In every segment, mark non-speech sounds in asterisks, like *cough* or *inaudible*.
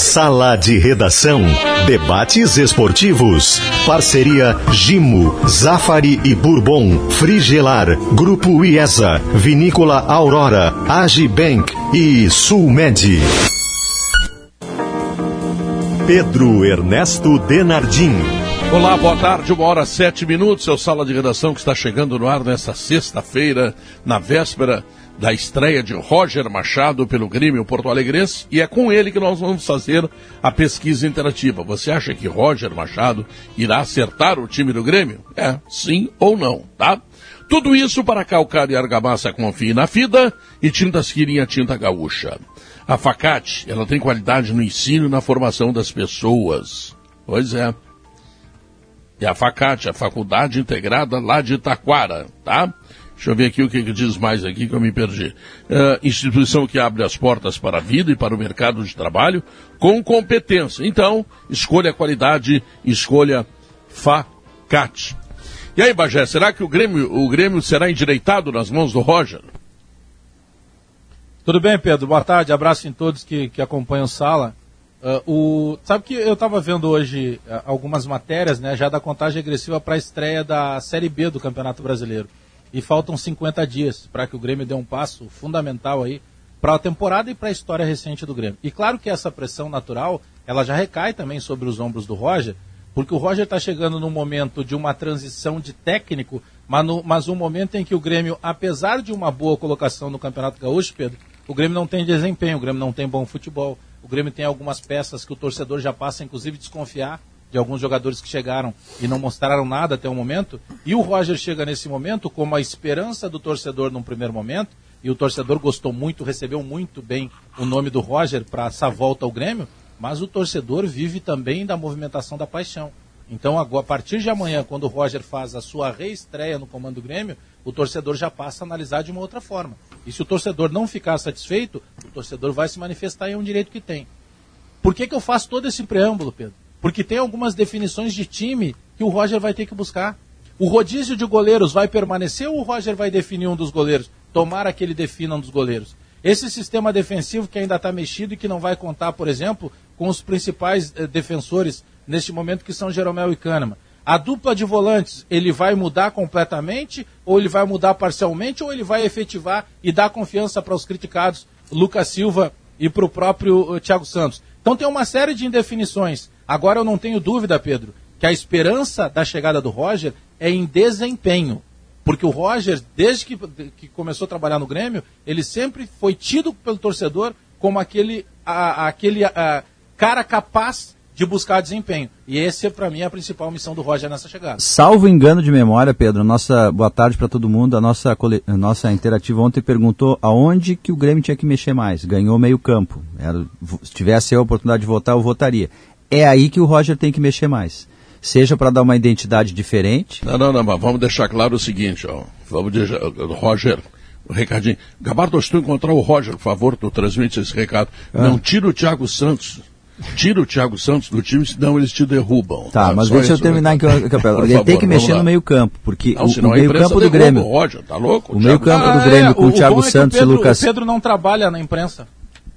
Sala de Redação. Debates esportivos. Parceria Gimo, Zafari e Bourbon. Frigelar. Grupo IESA. Vinícola Aurora. Agibank e Sulmed. Pedro Ernesto Denardim. Olá, boa tarde, uma hora sete minutos. É o Sala de Redação que está chegando no ar nesta sexta-feira, na véspera da estreia de Roger Machado pelo Grêmio Porto Alegrense e é com ele que nós vamos fazer a pesquisa interativa. Você acha que Roger Machado irá acertar o time do Grêmio? É, sim ou não, tá? Tudo isso para calcar e argamassa confie na FIDA e tintas Quirinha Tinta Gaúcha. A Facate, ela tem qualidade no ensino e na formação das pessoas. Pois é. E a Facate, a Faculdade Integrada lá de Taquara, tá? Deixa eu ver aqui o que, que diz mais aqui que eu me perdi. Uh, instituição que abre as portas para a vida e para o mercado de trabalho com competência. Então, escolha qualidade, escolha Facate. E aí, Bagé, será que o Grêmio, o Grêmio será endireitado nas mãos do Roger? Tudo bem, Pedro? Boa tarde, abraço em todos que, que acompanham Sala. Uh, o, sabe que eu estava vendo hoje uh, algumas matérias, né, já da contagem agressiva para a estreia da Série B do Campeonato Brasileiro e faltam 50 dias para que o Grêmio dê um passo fundamental aí para a temporada e para a história recente do Grêmio. E claro que essa pressão natural, ela já recai também sobre os ombros do Roger, porque o Roger está chegando num momento de uma transição de técnico, mas, no, mas um momento em que o Grêmio, apesar de uma boa colocação no Campeonato Gaúcho, Pedro, o Grêmio não tem desempenho, o Grêmio não tem bom futebol, o Grêmio tem algumas peças que o torcedor já passa, inclusive, desconfiar de alguns jogadores que chegaram e não mostraram nada até o momento. E o Roger chega nesse momento como a esperança do torcedor num primeiro momento. E o torcedor gostou muito, recebeu muito bem o nome do Roger para essa volta ao Grêmio. Mas o torcedor vive também da movimentação da paixão. Então, a partir de amanhã, quando o Roger faz a sua reestreia no comando do Grêmio, o torcedor já passa a analisar de uma outra forma. E se o torcedor não ficar satisfeito, o torcedor vai se manifestar e é um direito que tem. Por que, que eu faço todo esse preâmbulo, Pedro? Porque tem algumas definições de time que o Roger vai ter que buscar. O rodízio de goleiros vai permanecer ou o Roger vai definir um dos goleiros? Tomara que ele defina um dos goleiros. Esse sistema defensivo que ainda está mexido e que não vai contar, por exemplo, com os principais eh, defensores neste momento, que são Jeromel e Kahneman. A dupla de volantes, ele vai mudar completamente, ou ele vai mudar parcialmente, ou ele vai efetivar e dar confiança para os criticados Lucas Silva e para o próprio uh, Thiago Santos. Então tem uma série de indefinições. Agora eu não tenho dúvida, Pedro, que a esperança da chegada do Roger é em desempenho. Porque o Roger, desde que, que começou a trabalhar no Grêmio, ele sempre foi tido pelo torcedor como aquele, a, aquele a, cara capaz de buscar desempenho. E esse, para mim, é a principal missão do Roger nessa chegada. Salvo engano de memória, Pedro, nossa boa tarde para todo mundo. A nossa, a nossa interativa ontem perguntou aonde que o Grêmio tinha que mexer mais. Ganhou meio campo. Era, se tivesse a oportunidade de votar, eu votaria é aí que o Roger tem que mexer mais. Seja para dar uma identidade diferente. Não, não, não, mas vamos deixar claro o seguinte, ó. Vamos deixar, Roger, o recadinho. Gabardo, se tu encontrar o Roger, por favor, tu transmite esse recado. Ah. Não tira o Thiago Santos. Tira o Thiago Santos do time, senão eles te derrubam. Tá, tá mas deixa eu terminar aqui. *laughs* Ele favor, tem que mexer no meio campo, porque não, o, o meio campo do Grêmio. O Roger, tá louco? O, meio campo ah, do Grêmio é, com o, o Thiago é Santos Pedro, e Lucas. O Pedro não trabalha na imprensa.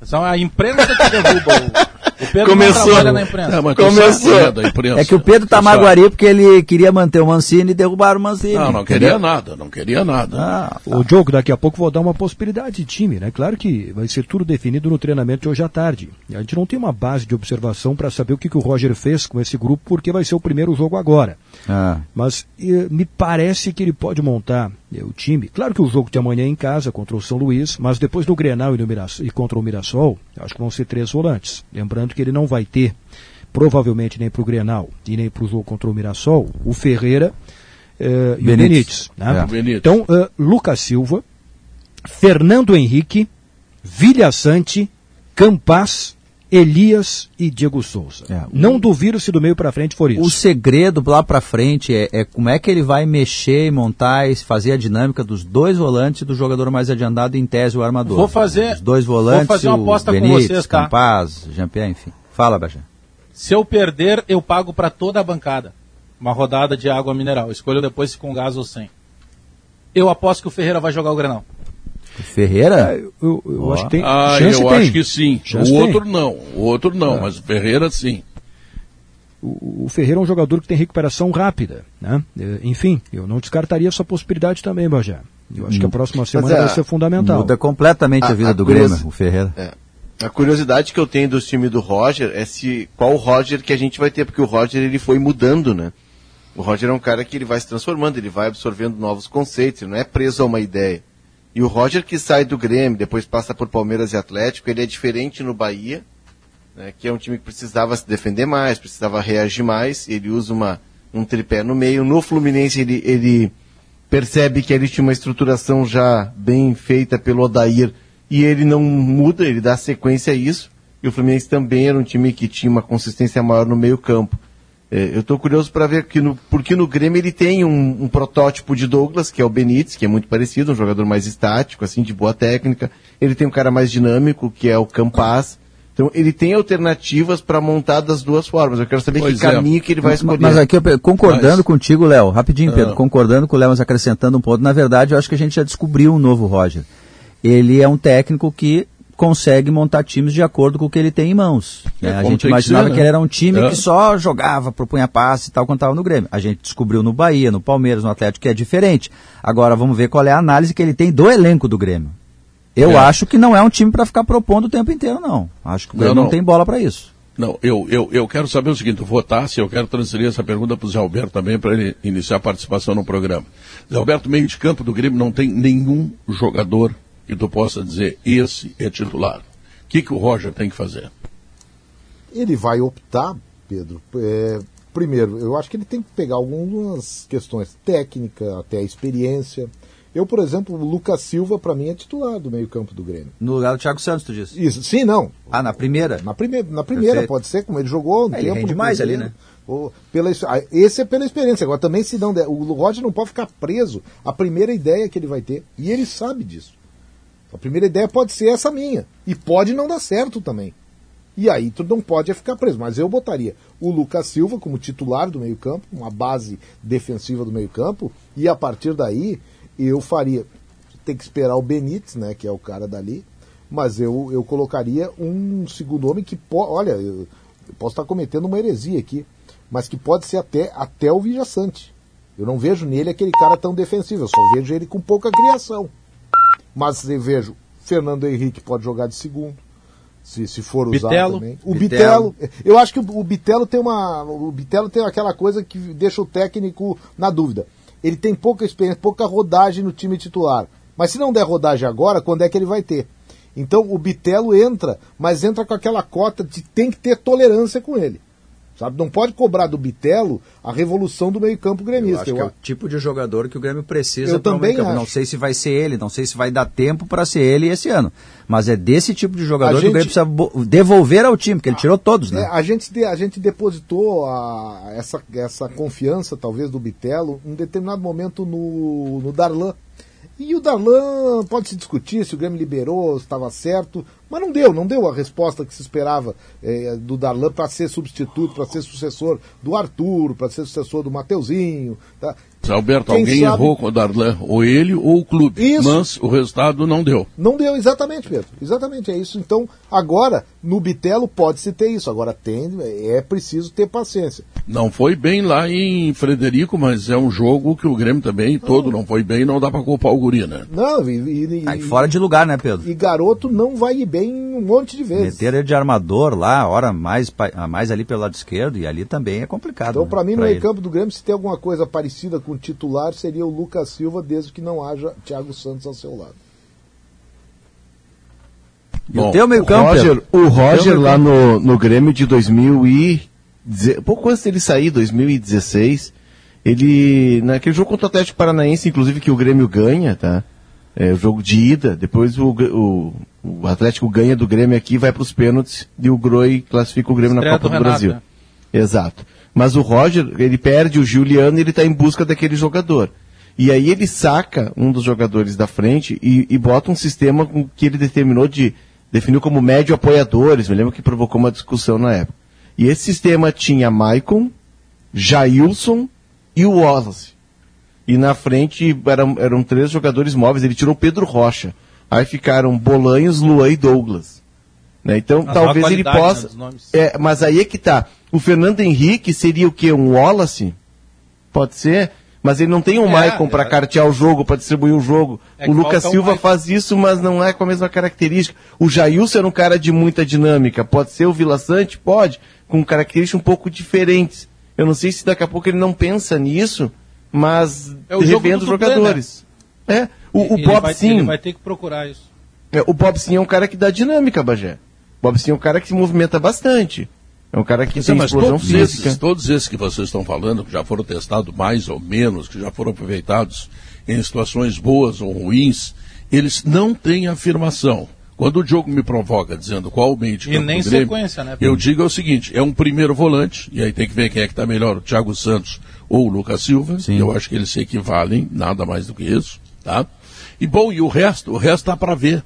São a imprensa que derruba o Pedro Começou. na imprensa. Não, Começou. Imprensa. É que o Pedro tá maguari porque ele queria manter o Mancini e derrubar o Mancini. Não, não queria nada, não queria nada. Ah, tá. O jogo daqui a pouco vou dar uma possibilidade de time, né? Claro que vai ser tudo definido no treinamento de hoje à tarde. A gente não tem uma base de observação para saber o que, que o Roger fez com esse grupo, porque vai ser o primeiro jogo agora. Ah. Mas me parece que ele pode montar o time. Claro que o jogo de amanhã é em casa contra o São Luís, mas depois do Grenal e, no e contra o Mirassol, acho que vão ser três volantes. Lembrando que ele não vai ter, provavelmente nem para o Grenal e nem para o jogo contra o Mirassol, o Ferreira eh, e o Benítez. Né? É. Então, uh, Lucas Silva, Fernando Henrique, Vilha Sante, Campas Elias e Diego Souza. É, Não duvido se do meio para frente for isso. O segredo lá para frente é, é, como é que ele vai mexer, montar e fazer a dinâmica dos dois volantes e do jogador mais adiantado em tese o armador. Vou fazer. Os dois volantes, vou fazer uma aposta o Benítez, com vocês, tá? Campaz, Jean-Pierre, enfim. Fala, Bajé. Se eu perder, eu pago para toda a bancada. Uma rodada de água mineral. Escolho depois se com gás ou sem. Eu aposto que o Ferreira vai jogar o Grenal. Ferreira? É, eu, eu acho que tem. Ah, chance eu tem. acho que sim. Chance o tem. outro não. O outro não, mas o Ferreira sim. O, o Ferreira é um jogador que tem recuperação rápida, né? Eh, Enfim, eu não descartaria essa possibilidade também, Bajé. Eu acho que a próxima semana é, vai ser fundamental. Muda completamente a, A- vida a do Grêmio, o Ferreira. É. A curiosidade que eu tenho dos times do Roger é se qual Roger que a gente vai ter, porque o Roger ele foi mudando, né? O Roger é um cara que ele vai se transformando, ele vai absorvendo novos conceitos, ele não é preso a uma ideia. E o Roger que sai do Grêmio, depois passa por Palmeiras e Atlético, ele é diferente no Bahia, né, que é um time que precisava se defender mais, precisava reagir mais, ele usa uma, um tripé no meio. No Fluminense ele, ele percebe que ele tinha uma estruturação já bem feita pelo Odair e ele não muda, ele dá sequência a isso. E o Fluminense também era um time que tinha uma consistência maior no meio campo. É, eu estou curioso para ver que no, porque no Grêmio ele tem um, um protótipo de Douglas, que é o Benítez, que é muito parecido, um jogador mais estático, assim, de boa técnica. Ele tem um cara mais dinâmico, que é o Campas. Então ele tem alternativas para montar das duas formas. Eu quero saber Pois que é. caminho que ele vai escolher. Mas aqui, concordando Mas- contigo, Léo, rapidinho, Pedro, Ah. concordando com o Léo, mas acrescentando um ponto. Na verdade, eu acho que a gente já descobriu um novo Roger. Ele é um técnico que consegue montar times de acordo com o que ele tem em mãos. É, né? A gente tem que imaginava ser, né? que ele era um time É. que só jogava, propunha passe e tal quando estava no Grêmio. A gente descobriu no Bahia, no Palmeiras, no Atlético que é diferente. Agora vamos ver qual é a análise que ele tem do elenco do Grêmio. Eu É. acho que não é um time para ficar propondo o tempo inteiro, não. Acho que o Não, Grêmio não, não. tem bola para isso. Não, eu, eu, eu quero saber o seguinte, votasse, eu quero transferir essa pergunta para o Zé Alberto também, para ele iniciar a participação no programa. Zé Alberto, meio de campo do Grêmio não tem nenhum jogador que tu possa dizer, esse é titular. O que, que o Roger tem que fazer? Ele vai optar, Pedro. é, primeiro, eu acho que ele tem que pegar algumas questões técnicas, até a experiência. Eu, por exemplo, o Lucas Silva, para mim, é titular do meio-campo do Grêmio. No lugar do Thiago Santos, tu disse. Isso, sim, não. Ah, na primeira? Na primeira, na primeira Perfeito. pode ser, como ele jogou um É, ele tempo. rende no mais ali, né? Ou pela, ah, esse é pela experiência. Agora, também, se não der, o Roger não pode ficar preso à primeira ideia que ele vai ter. E ele sabe disso. A primeira ideia pode ser essa minha. E pode não dar certo também. E aí tu não pode é ficar preso. Mas eu botaria o Lucas Silva como titular do meio-campo, uma base defensiva do meio-campo, e a partir daí eu faria. Tem que esperar o Benítez, né? Que é o cara dali. Mas eu, eu colocaria um segundo homem que pode. Olha, eu, eu posso estar cometendo uma heresia aqui, mas que pode ser até, até o Vijaçante. Eu não vejo nele aquele cara tão defensivo, eu só vejo ele com pouca criação. Mas eu vejo Fernando Henrique pode jogar de segundo, se, se for usar Bitelo. também. O Bitelo. Bitelo. eu acho que o, o Bitelo tem uma, o Bitelo tem aquela coisa que deixa o técnico na dúvida. Ele tem pouca experiência, pouca rodagem no time titular. Mas se não der rodagem agora, quando é que ele vai ter? Então o Bitelo entra, mas entra com aquela cota de tem que ter tolerância com ele. Sabe? Não pode cobrar do Bitelo a revolução do meio-campo Eu gremista. acho que é o tipo de jogador que o Grêmio precisa Eu um também meio-campo. Não acho. sei se vai ser ele, não sei se vai dar tempo para ser ele esse ano. Mas é desse tipo de jogador A que o Grêmio precisa devolver ao time, porque ele tirou todos, né? É, a, gente, a gente depositou a- essa, essa confiança, talvez, do Bitelo, em determinado momento no, no Darlan. E o Darlan pode se discutir se o Grêmio liberou, se estava certo, mas não deu, não deu a resposta que se esperava eh, do Darlan para ser substituto, para ser sucessor do Arthur, para ser sucessor do Mateuzinho. Tá? Alberto, Quem alguém sabe- errou com o Darlan, ou ele ou o clube, Isso. mas o resultado não deu. Não deu, exatamente, Pedro. Exatamente, é isso. Então, agora, no Bitelo pode-se ter isso. Agora tem, é preciso ter paciência. Não foi bem lá em Frederico, mas é um jogo que o Grêmio também todo não foi bem, não dá para culpar o Guri, né? Não, e, e, Aí e- fora de lugar, né, Pedro? e garoto não vai ir bem um monte de vezes. Meter ele de armador lá, hora mais, mais ali pelo lado esquerdo, e ali também é complicado. Então, né, para mim, no pra meio ele. campo do Grêmio, se tem alguma coisa parecida com o titular, seria o Lucas Silva, desde que não haja Thiago Santos ao seu lado. E o Bom, teu meio O campo, Roger, o Roger Teu lá no, no Grêmio de 2000 e... Pouco antes dele sair, 2016, ele... Naquele jogo contra o Atlético Paranaense, inclusive, que o Grêmio ganha, tá? É o jogo de ida, depois o, o, o Atlético ganha do Grêmio aqui, vai para os pênaltis, e o Groi classifica o Grêmio Estreia na Copa do do, Brasil. né? Exato. Mas o Roger, ele perde o Juliano e ele está em busca daquele jogador. E aí ele saca um dos jogadores da frente e, e bota um sistema que ele determinou de. definiu como médio apoiadores. Me lembro que provocou uma discussão na época. E esse sistema tinha Maicon, Jailson e o Wallace. E na frente eram, eram três jogadores móveis. Ele tirou o Pedro Rocha. Aí ficaram Bolanhos, Luan e Douglas. Né? Então Mas talvez ele qualidade, possa. né. É, mas aí é que tá. O Fernando Henrique seria o quê? Um Wallace? Pode ser. Mas ele não tem um É, Maicon para é. cartear o jogo, para distribuir o jogo. É o Lucas um Silva Maicon. faz isso, mas não é com a mesma característica. O Jailson era um cara de muita dinâmica. Pode ser o Vila Sante? Pode. Com características um pouco diferentes. Eu não sei se daqui a pouco ele não pensa nisso, mas É o revendo os dublê, jogadores. É. O, o Ele Bob vai, sim. ele vai ter que procurar isso. É, O Bob Sim é um cara que dá dinâmica, Bagé. O Bob Sim é um cara que se movimenta bastante. É um cara que Sim, tem mas explosão todos física. esses, todos esses que vocês estão falando, que já foram testados mais ou menos, que já foram aproveitados em situações boas ou ruins, eles não têm afirmação. Quando o Diogo me provoca dizendo qual o meio de E campo nem do Grêmio, sequência, né, Eu digo é o seguinte, é um primeiro volante, e aí tem que ver quem é que está melhor, o Thiago Santos ou o Lucas Silva. Sim. Eu acho que eles se equivalem, nada mais do que isso, tá? E bom, e o resto, o resto tá para ver.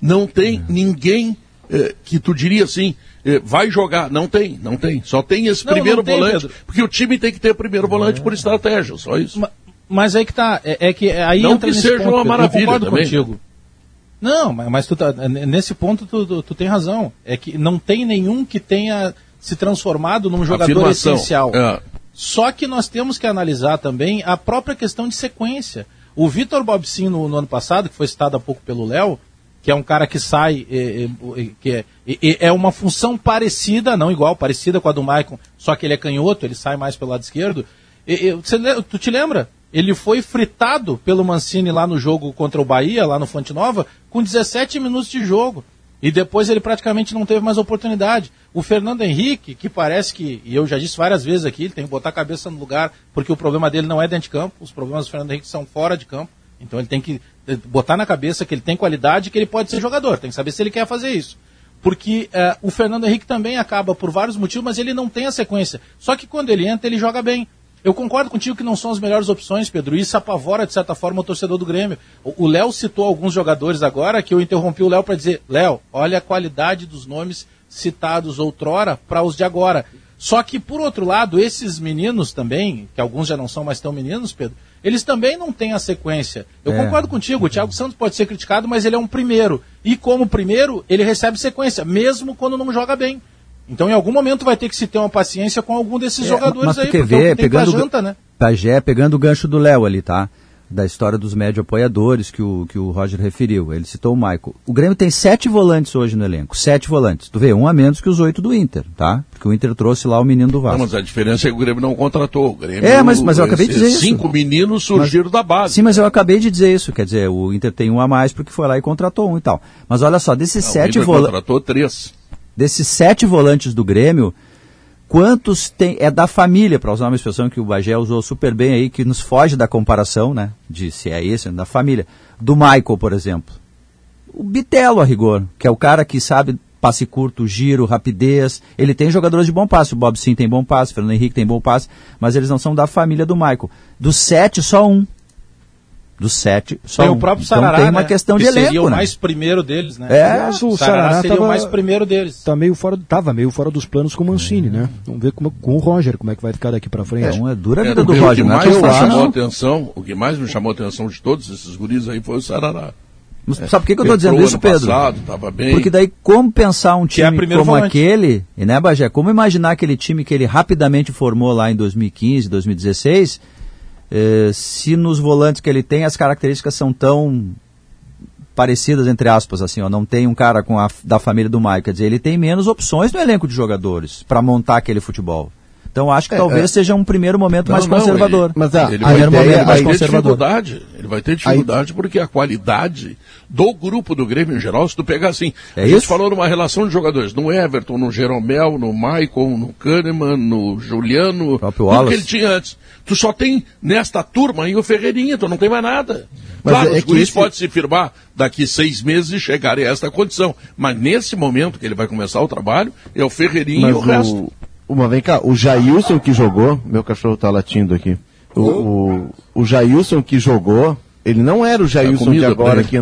Não tem ninguém eh, que tu diria assim, vai jogar. Não tem, não tem. Só tem esse Não, primeiro não tem, volante, Pedro. porque o time tem que ter primeiro volante por estratégia, só isso. Ma- Mas aí que tá, é, é que aí Não entra que seja ponto, uma maravilha Eu também, contigo. Não, mas, mas tu tá, n- nesse ponto tu, tu, tu tem razão. É que não tem nenhum que tenha se transformado num jogador Afirmação. essencial. É. Só que nós temos que analisar também a própria questão de sequência. O Vitor Bobsin no, no ano passado, que foi citado há pouco pelo Léo, que é um cara que sai, que é, é, uma função parecida, não igual, parecida com a do Maicon, só que ele é canhoto, ele sai mais pelo lado esquerdo. E- e- você tu te lembra? Ele foi fritado pelo Mancini lá no jogo contra o Bahia, lá no Fonte Nova, com 17 minutos de jogo. E depois ele praticamente não teve mais oportunidade. O Fernando Henrique, que parece que, e eu já disse várias vezes aqui, ele tem que botar a cabeça no lugar, porque o problema dele não é dentro de campo, os problemas do Fernando Henrique são fora de campo. Então ele tem que botar na cabeça que ele tem qualidade e que ele pode ser jogador. Tem que saber se ele quer fazer isso. Porque eh, o Fernando Henrique também acaba por vários motivos, mas ele não tem a sequência. Só que quando ele entra, ele joga bem. Eu concordo contigo que não são as melhores opções, Pedro. Isso apavora, de certa forma, o torcedor do Grêmio. O Léo citou alguns jogadores agora que eu interrompi o Léo para dizer: Léo, olha a qualidade dos nomes citados outrora para os de agora. Só que, por outro lado, esses meninos também, que alguns já não são mais tão meninos, Pedro, eles também não têm a sequência. Eu É. concordo contigo, o Thiago Santos pode ser criticado, mas ele é um primeiro. E como primeiro, ele recebe sequência, mesmo quando não joga bem. Então, em algum momento, vai ter que se ter uma paciência com algum desses É, jogadores mas tu aí, quer porque é o ver, que tem pra pegando, janta, né? Pajé, pegando o gancho do Léo ali, tá? Da história dos médio apoiadores que o, que o Roger referiu. Ele citou o Michael. O Grêmio tem sete volantes hoje no elenco. Sete volantes. Tu vê, um a menos que os oito do Inter, tá? Porque o Inter trouxe lá o menino do Não, Vasco. mas a diferença é que o Grêmio não contratou. O Grêmio, É, mas- mas eu acabei de dizer isso. Cinco meninos surgiram da base. Sim, mas eu acabei de dizer isso. Quer dizer, o Inter tem um a mais porque foi lá e contratou um e tal. Mas olha só, desses Não, sete volantes. contratou três. desses sete volantes do Grêmio, quantos tem é da família, para usar uma expressão que o Bagé usou super bem aí, que nos foge da comparação, né? De se é esse, da família. Do Michael, por exemplo. O Bitelo, a rigor, que é o cara que sabe passe curto, giro, rapidez. Ele tem jogadores de bom passe. O Bob Sim tem bom passe, o Fernando Henrique tem bom passe, mas eles não são da família do Michael. Dos sete, só um. Dos sete, só Tem um. o próprio então Sarará, tem uma né? questão de que seria elenco, o né? mais primeiro deles, né? É, Aliás, o o Sarará, Sarará seria tava- o mais primeiro deles. Tá meio fora, tava meio fora dos planos com o Mancini, né? Vamos ver como, com o Roger como é que vai ficar daqui pra frente. Então é dura É, vida o do que Roger, não é mais tão me chamou a não. atenção, o que mais me chamou a atenção de todos esses guris aí foi o Sarará. Mas Sabe por que, que eu estou dizendo isso, Pedro? Passado, tava bem. Porque daí, como pensar um Que é time primeiro como volante. aquele, e né, Bagé? Como imaginar aquele time que ele rapidamente formou lá em 2015, 2016, eh, se nos volantes que ele tem as características são tão parecidas, entre aspas, assim, ó, não tem um cara com a, da família do Maicon, quer dizer, ele tem menos opções no elenco de jogadores para montar aquele futebol. Então acho que É, talvez é. seja um primeiro momento Não, mais não, conservador. ele- Mas a, ele vai, ter, momento mais conservador. dificuldade. Ele vai ter dificuldade porque a qualidade do grupo do Grêmio em geral, se tu pegar assim, É a gente isso? falou numa relação de jogadores, no Everton, no Jeromel, no Maicon, no Kahneman, no Juliano, Wallace. que ele tinha antes. Tu só tem nesta turma aí o Ferreirinha, tu não tem mais nada. Mas claro, é os que guris esse- podem se firmar daqui seis meses e chegarem a esta condição. Mas nesse momento que ele vai começar o trabalho, é o Ferreirinha e Mas o resto. O, uma, vem cá, o Jailson que jogou, meu cachorro tá latindo aqui. O, o, o Jailson que jogou, ele não era o Jailson de agora que.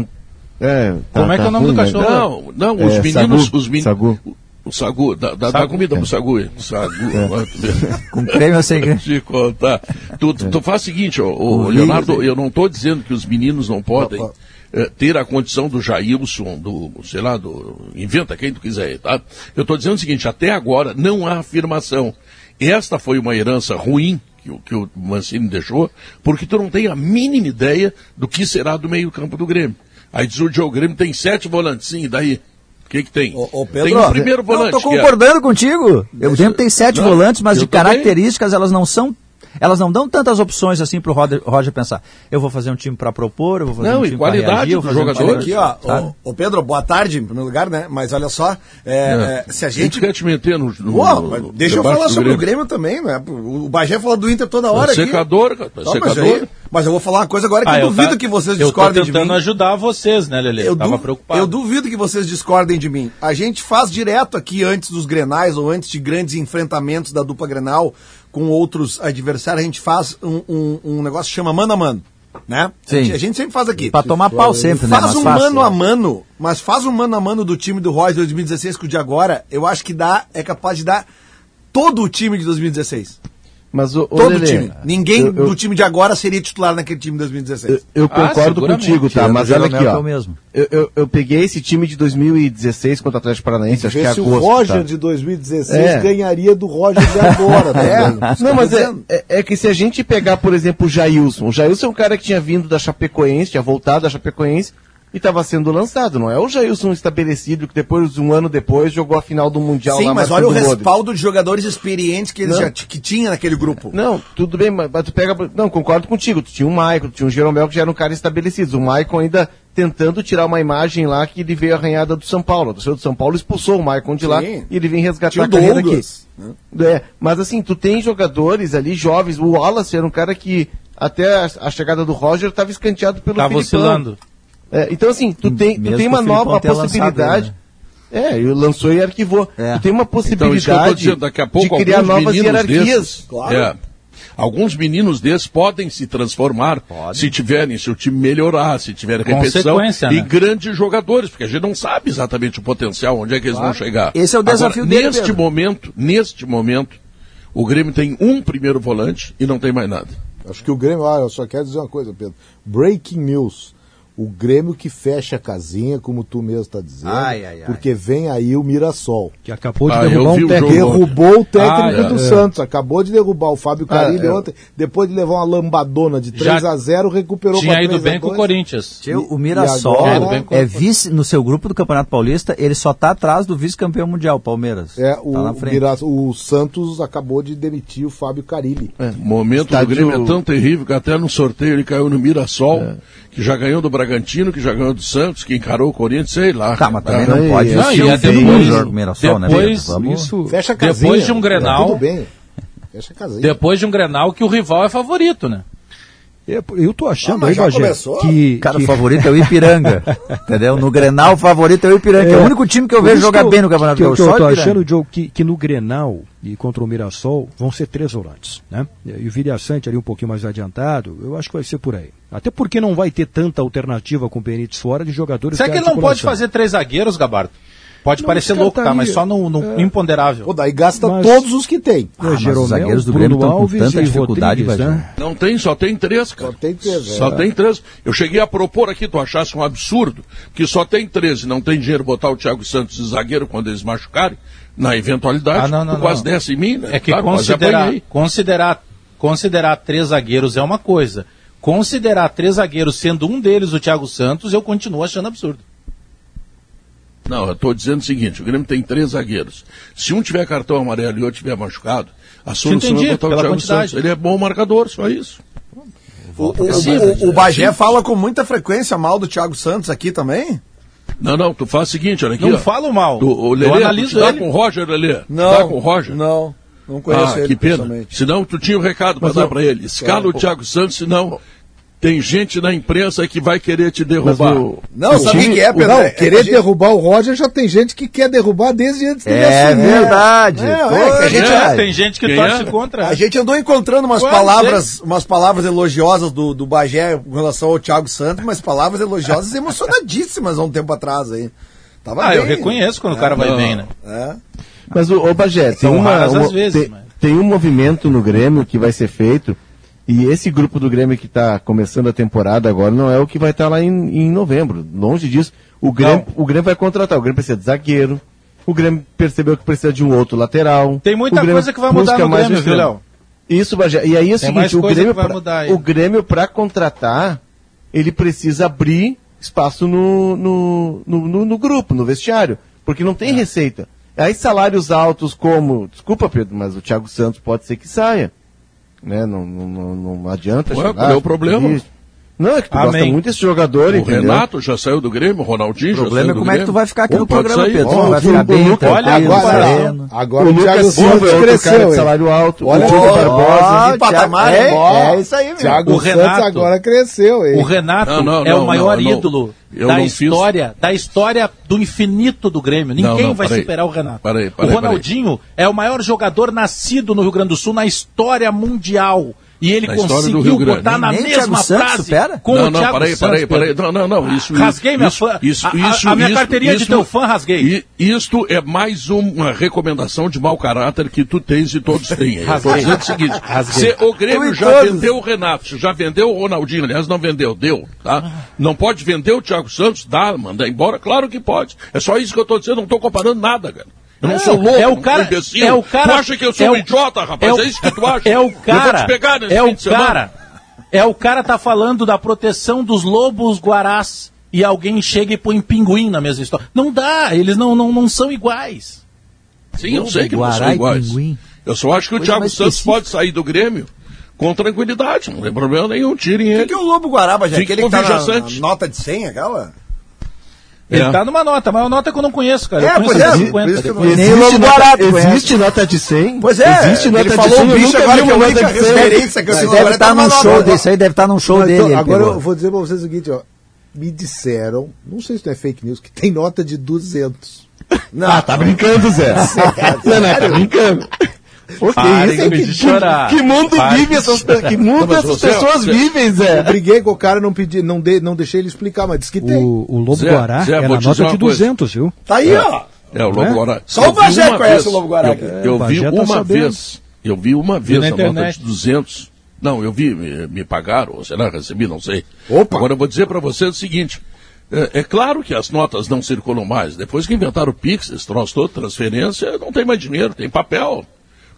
É, tá- Como é que tá é o nome do ruim, né? cachorro? Não, não, os É, meninos, Sagu, os meninos. Sagu. O Sagu, dá, dá, dá comida pro Sagu. Sagu, ver. *laughs* Com creme ou sem creme? *laughs* te contar. Tu, tu, tu faz o seguinte, ó, ô, O Leonardo, eu não estou dizendo que os meninos não podem pa- eh, ter a condição do Jailson, do, sei lá, do. Inventa quem tu quiser tá? Eu estou dizendo o seguinte, até agora não há afirmação. Esta foi uma herança ruim que, o- que o Mancini deixou, porque tu não tem a mínima ideia do que será do meio-campo do Grêmio. Aí diz o Diogo Grêmio tem sete volantes, sim, e daí? O que, que tem? Ô, ô, Pedro, tem o primeiro Não, volante. tô que é- concordando contigo. O Grêmio tem sete Não, volantes, mas eu de também. características elas não são. Elas não dão tantas opções assim pro Roger, Roger pensar. Eu vou fazer um time para propor, eu vou fazer Não, um time pra qualidade reagir, eu vou fazer um time aqui, ó. Sabe? Ô, Pedro, boa tarde, em primeiro lugar, né? Mas olha só, é, é, se a gente quer te meter no. no no deixa eu falar sobre o Grêmio também, né? O Bagé fala do Inter toda hora É aqui. secador, cara. É Não, mas, secador. mas eu vou falar uma coisa agora que Ah, eu eu duvido tá- que vocês eu tô discordem de tentando mim. ajudar vocês, né, Lele? Eu, tava du- preocupado. eu duvido que vocês discordem de mim. A gente faz direto aqui antes dos Grenais ou antes de grandes enfrentamentos da dupla Grenal com outros adversários, a gente faz um, um, um negócio que chama mano a mano. Né? A, Sim. gente, a gente sempre faz aqui. Pra tomar pau sempre, né? Faz um fácil. mano a mano, mas faz um mano a mano do time do Royce 2016 com o de agora, eu acho que dá, é capaz de dar todo o time de 2016. Mas o, Todo o time. Ninguém do time de agora seria titular naquele time de 2016. Eu, eu Ah, concordo contigo, tá? Mas olha aqui, que é ó. mesmo. Eu, eu, eu peguei esse time de 2016 contra o Atlético Paranaense, acho que é agosto. o Roger tá? de 2016 É. ganharia do Roger de agora, *laughs* né? Não, mas é, é, é que se a gente pegar, por exemplo, o Jailson, o Jailson é um cara que tinha vindo da Chapecoense, tinha voltado da Chapecoense e estava sendo lançado, não é o Jailson estabelecido que depois, um ano depois, jogou a final do Mundial Sim, lá mas olha o Modric. respaldo de jogadores experientes que eles Não. já que tinha naquele grupo. Não, tudo bem, mas, mas tu pega. Não, concordo contigo. Tu tinha o Maicon, tu tinha o Jeromel que já era um cara estabelecido. O Maicon ainda tentando tirar uma imagem lá que ele veio arranhada do São Paulo. O torcedor do São Paulo expulsou o Maicon de lá Sim. e ele vem resgatar a carreira aqui. Douglas, né? É, mas assim, tu tem jogadores ali jovens. O Wallace era um cara que até a, a chegada do Roger estava escanteado pelo Tava Filipão. oscilando. É, então assim, tu tem, tu tem uma nova possibilidade. ele, É, ele lançou e arquivou. É. Tu tem uma Então, eu possibilidade dizendo, daqui a pouco de criar alguns novas hierarquias. desses, é, alguns meninos desses podem se transformar se tiverem, se o time melhorar, se tiver repetição e né? grandes jogadores, porque a gente não sabe exatamente o potencial, onde é que eles vão chegar. Esse é o desafio Agora, dele, Neste Pedro. momento, neste momento, o Grêmio tem um primeiro volante e não tem mais nada. Acho que o Grêmio, olha, eu só quero dizer uma coisa, Pedro. Breaking news. O Grêmio que fecha a casinha, como tu mesmo está dizendo, Ai, ai, ai. porque vem aí o Mirassol. Que acabou de Ah, derrubar um o técnico. Derrubou o técnico Ah, é. do Santos, acabou de derrubar o Fábio Carilli é. ontem, depois de levar uma lambadona de 3 Já a 0 recuperou Tinha ido 3 a bem com o 2. Corinthians. Tio, o Mirassol agora- é vice no seu grupo do Campeonato Paulista, ele só tá atrás do vice-campeão mundial, Palmeiras. É, tá o, na o frente. Mirassol- o Santos acabou de demitir o Fábio Carilli. O momento Estádio- do Grêmio é tão terrível que até no sorteio ele caiu no Mirassol, que já ganhou do Bragantino, que já ganhou do Santos, que encarou o Corinthians, sei lá. Tá, mas também Ah, não pode Não, ser e um é feio depois- né, depois Pedro? Vamos... Isso, Fecha a Depois casinha. de um tá Grenal- Tudo bem. Fecha a casinha. Depois de um Grenal que o rival é favorito, né? É, eu tô achando Ah, aí, já Bagé, começou? que, Cara, que- o favorito é o Ipiranga. *laughs* entendeu? No Grenal, o favorito é o Ipiranga. que É, o único time que eu vejo jogar que eu- bem no Campeonato que, eu- que Gaúcho. eu só tô achando, Joe, que, que no Grenal e contra o Mirassol vão ser três volantes, né? E o Viriaçante ali um pouquinho mais adiantado, eu acho que vai ser por aí. Até porque não vai ter tanta alternativa com o Benítez fora de jogadores Será de que ele não pode fazer três zagueiros, Gabardo? Pode Não parecer louco, tá? Mas só no, no imponderável. Pô, daí gasta Mas- todos os que tem. É, Ah, mas os Jeromel, zagueiros do Bruno Grêmio estão com Alves tanta dificuldade, né? Não tem, só tem três, cara. Só tem três, Só é. tem três. Eu cheguei a propor aqui, tu achasse um absurdo, que só tem 13, não tem dinheiro botar o Thiago Santos de zagueiro quando eles machucarem, na eventualidade, Ah, não, não, tu quase desce em mim, né? É que Claro, considerar, considerar, considerar três zagueiros é uma coisa. Considerar três zagueiros sendo um deles o Thiago Santos, eu continuo achando absurdo. Não, eu estou dizendo o seguinte, o Grêmio tem três zagueiros. Se um tiver cartão amarelo e outro tiver machucado, a solução entendi, é botar o Thiago quantidade. Santos. Ele é bom marcador, só isso. O, o, o, o Bagé fala com muita frequência mal do Thiago Santos aqui também? Não, não, tu faz o seguinte, olha aqui. Não ó. falo mal. Tu, o eu Lelê, tu analiso dá ele. com o Roger, Lelê? Dá com o Roger? Não, não conheço Ah, ele que pena. Senão tu tinha um recado para Mas dar eu- para ele. Escala o Thiago Santos, senão tem gente na imprensa que vai querer te derrubar. o- Não, o sabe o time- que é, Pedro? Não, É- é querer gente- derrubar o Roger já tem gente que quer derrubar desde antes dele É assumir. verdade. É, é, Pô, que a gente- verdade. Tem gente que Quem torce é? contra. A gente andou encontrando umas palavras, umas palavras elogiosas do, do Bagé com relação ao Thiago Santos, mas palavras elogiosas emocionadíssimas há um tempo atrás aí. Tava Ah, eu bem. reconheço quando o cara vai Não. bem, né? É. Mas o, o Bagé, tem, uma, uma- tem, mas- tem um movimento no Grêmio que vai ser feito E esse grupo do Grêmio que está começando a temporada agora não é o que vai estar lá em, em novembro. Longe disso. O Grêmio, o Grêmio vai contratar. O Grêmio precisa de zagueiro. O Grêmio percebeu que precisa de um outro lateral. Tem muita coisa que vai mudar no Grêmio, viu. Léo? Isso, Bagé. E aí é o Tem seguinte, o Grêmio, pra, o Grêmio para contratar, ele precisa abrir espaço no, no, no, no- no grupo, no vestiário, porque não tem É. receita. Aí salários altos como, desculpa Pedro, mas o Thiago Santos pode ser que saia. Né? Não, não, não, adianta Ué, chegar, qual é o problema? pedir. Não, é que tu gosta Amém. muito desse jogador, O entendeu? Renato já saiu do Grêmio, o Ronaldinho O já problema saiu é do como é que Grêmio. tu vai ficar aqui Pô, no programa, sair. Pedro. Tu vai o ficar bem, Lucas- olha, Agora, sereno. agora o o, Thiago Lucas Silva Santos é outro cara cresceu, de salário alto. Olha o Diogo só. Barbosa. de patamar, é, é isso aí, meu. Thiago O Santos Renato- agora cresceu, hein? O Renato Não, não, é não, o maior ídolo da fiz- história, da história do infinito do Grêmio. Ninguém vai superar o Renato. O Ronaldinho é o maior jogador nascido no Rio Grande do Sul na história mundial. E ele Na conseguiu botar na Nem- mesma Thiago Santos frase supera? com não, o não, Thiago peraí, Santos. peraí, peraí. Pedro. Não, não, não. Isso, Rasguei minha isso, fã- Isso, a- a- isso, a minha isso, carteirinha de isso- teu fã rasguei. E isto é mais uma recomendação de mau caráter que tu tens e todos têm. Rasguei. dizendo o seguinte: se o Grêmio e já todos. vendeu o Renato, já vendeu o Ronaldinho, aliás, não vendeu, deu, tá? Não pode vender o Thiago Santos, dá, manda embora, claro que pode. É só isso que eu tô dizendo, não tô comparando nada, cara. Eu não, Não, sou louco, é o cara- imbecil. é o cara- Tu acha que eu sou é um o- idiota, rapaz? é o- É, isso que tu acha? É o Eu vou cara. te pegar nesse é fim o cara. É o cara tá falando da proteção dos lobos guarás e alguém chega e põe pinguim na mesma história. Não dá, eles não, não, não são iguais. Sim, eu sei que não são iguais. Pinguim. Eu só acho que o Coisa Thiago mais Santos específica. pode sair do Grêmio com tranquilidade, não tem problema nenhum, tirem O ele. que, que é o Lobo Guaraba, já? Aquele com que tá o na, na nota de 100, aquela? Ele É. tá numa nota, mas é uma nota que eu não conheço, cara. É, pois é, a por 50. isso que não- depois. Nem o Lobo nota, existe nota de 100? Pois é, existe nota ele de falou 100, o eu bicho agora que é a única nota de 100. referência que eu sei deve estar num show desse aí, deve estar num show Não, dele. então, ele agora eu vou dizer pra vocês o seguinte, ó. Me disseram, não sei se não é fake news, que tem nota de 200. Ah, tá brincando, Zé. Não, não, tá brincando. Pô, que Parem isso, de que, chorar. que mundo Parem vive essas Que mundo Não, essas pessoas vivem, Eu Zé? briguei com o cara, não pedi, não, de, não deixei ele explicar, mas disse que tem. O, o Lobo Zé, Guará Zé, é te nota de uma coisa. 200, viu? Tá aí, ó. É, o Lobo Né? Guará. Só o Eu Bagé uma conhece vez- o Lobo Guará. Eu, É, eu vi tá uma sabendo. vez, eu vi uma vez a nota de 200. Não, eu vi, me, me pagaram, ou será recebi, não sei. Opa! Agora eu vou dizer para você o seguinte. É, é claro que as notas não circulam mais. Depois que inventaram o Pix, esse troço todo, transferência, não tem mais dinheiro, tem papel.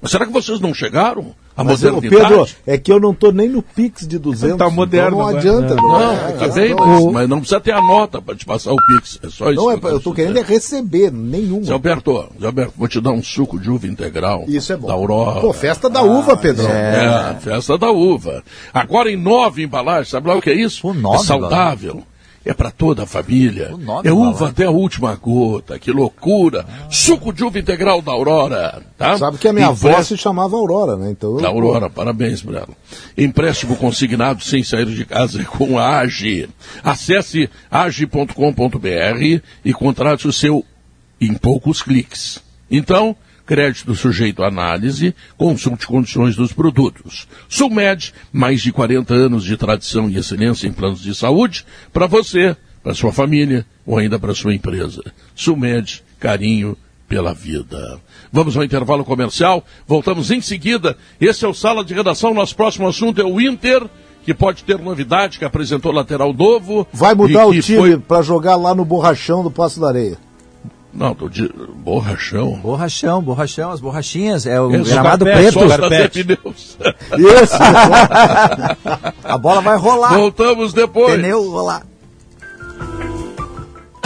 Mas será que vocês não chegaram à Mas, modernidade? Pedro, é que eu não tô nem no Pix de 200. Tá moderno então não adianta. Não, é, é que vem, então, mas, mas não precisa ter a nota para te passar o Pix. É só isso. Não, é, que eu tô preciso querendo é receber, nenhuma. Zé Alberto, Zé Alberto, vou te dar um suco de uva integral. Isso é bom. Da Aurora. Pô, festa da uva, Pedro. É, festa da uva. Agora em nove embalagens, sabe lá o que é isso? Pô, nove é saudável. É para toda a família. É uva até a última gota. Que loucura. Suco de uva integral da Aurora. Tá? Sabe que a minha avó Empréstimo- se chamava Aurora, né? Então, da Aurora, parabéns para ela. Empréstimo consignado sem sair de casa *laughs* com a AGE. Acesse age.com.br e contrate o seu em poucos cliques. Então, crédito sujeito à análise, consulte condições dos produtos. Sulmed, mais de 40 anos de tradição e excelência em planos de saúde, para você, para sua família ou ainda para sua empresa. Sulmed, carinho pela vida. Vamos ao intervalo comercial, voltamos em seguida. Esse é o Sala de Redação, nosso próximo assunto é o Inter, que pode ter novidade, que apresentou lateral novo. Vai mudar o time foi- pra jogar lá no Borrachão do Passo da Areia. Não, tô de... borrachão. Borrachão, borrachão, as borrachinhas. É o Esse gramado carpete, preto. Só carpete. pneus. Isso! *laughs* A bola vai rolar. Voltamos depois. Pneu rolar.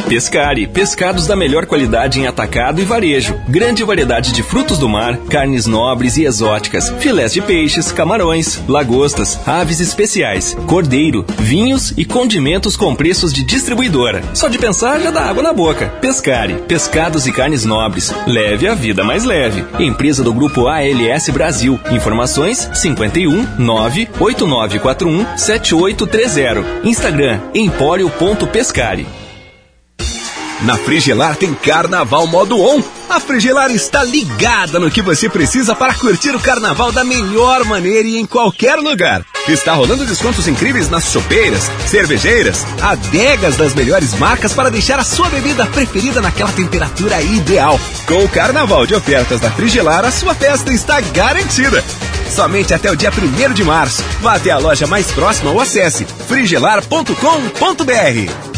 Pescari, pescados da melhor qualidade em atacado e varejo. Grande variedade de frutos do mar, carnes nobres e exóticas, filés de peixes, camarões, lagostas, aves especiais, cordeiro, vinhos e condimentos com preços de distribuidora. Só de pensar já dá água na boca. Pescari, pescados e carnes nobres. Leve a vida mais leve. Empresa do grupo ALS Brasil. Informações 51 98941 7830. Instagram empório.pescari. Na Frigelar tem Carnaval Modo On. A Frigelar está ligada no que você precisa para curtir o carnaval da melhor maneira e em qualquer lugar. Está rolando descontos incríveis nas chopeiras, cervejeiras, adegas das melhores marcas para deixar a sua bebida preferida naquela temperatura ideal. Com o carnaval de ofertas da Frigelar, a sua festa está garantida. Somente até o dia 1 de março. Vá até a loja mais próxima ou acesse frigelar.com.br.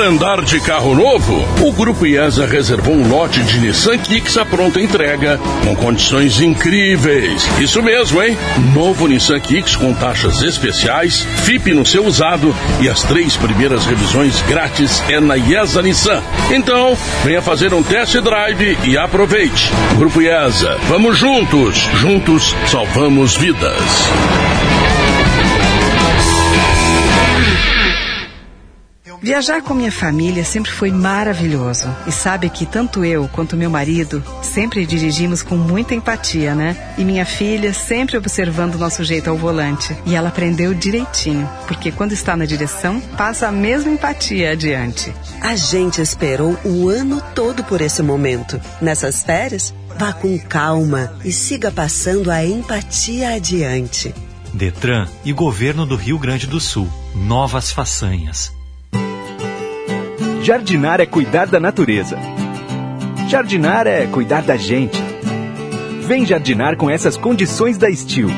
Andar de carro novo? O Grupo IESA reservou um lote de Nissan Kicks à pronta entrega, com condições incríveis. Isso mesmo, hein? Novo Nissan Kicks com taxas especiais, FIP no seu usado e as três primeiras revisões grátis é na IESA Nissan. Então, venha fazer um test drive e aproveite. Grupo IESA, vamos juntos. Juntos salvamos vidas. Viajar com minha família sempre foi maravilhoso. E sabe que tanto eu quanto meu marido sempre dirigimos com muita empatia, né? E minha filha sempre observando o nosso jeito ao volante. E ela aprendeu direitinho, porque quando está na direção, passa a mesma empatia adiante. A gente esperou o ano todo por esse momento. Nessas férias, vá com calma e siga passando a empatia adiante. Detran e Governo do Rio Grande do Sul. Novas façanhas. Jardinar é cuidar da natureza. Jardinar é cuidar da gente. Vem jardinar com essas condições da Steel.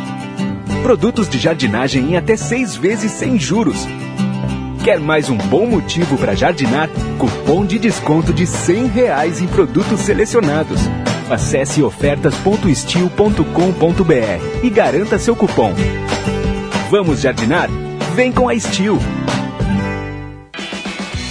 Produtos de jardinagem em até seis vezes sem juros. Quer mais um bom motivo para jardinar? Cupom de desconto de R$ reais em produtos selecionados. Acesse ofertas.steel.com.br e garanta seu cupom. Vamos jardinar? Vem com a Steel.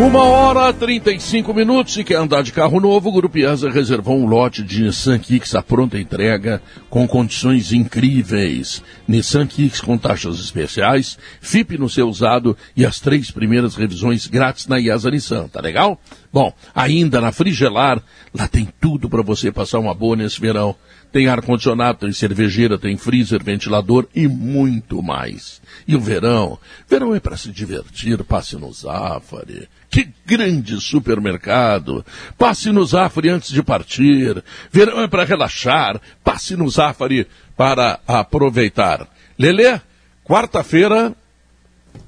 Uma hora 35 minutos e quer andar de carro novo, o Grupo IESA reservou um lote de Nissan Kicks à pronta entrega com condições incríveis. Nissan Kicks com taxas especiais, FIP no seu usado e as três primeiras revisões grátis na IESA Nissan, tá legal? Bom, ainda na Frigelar, lá tem tudo para você passar uma boa nesse verão. Tem ar-condicionado, tem cervejeira, tem freezer, ventilador e muito mais. E o verão? Verão é para se divertir, passe no Zafari. Que grande supermercado! Passe no Zafari antes de partir. Verão é para relaxar, passe no Zafari para aproveitar. Lelê, quarta-feira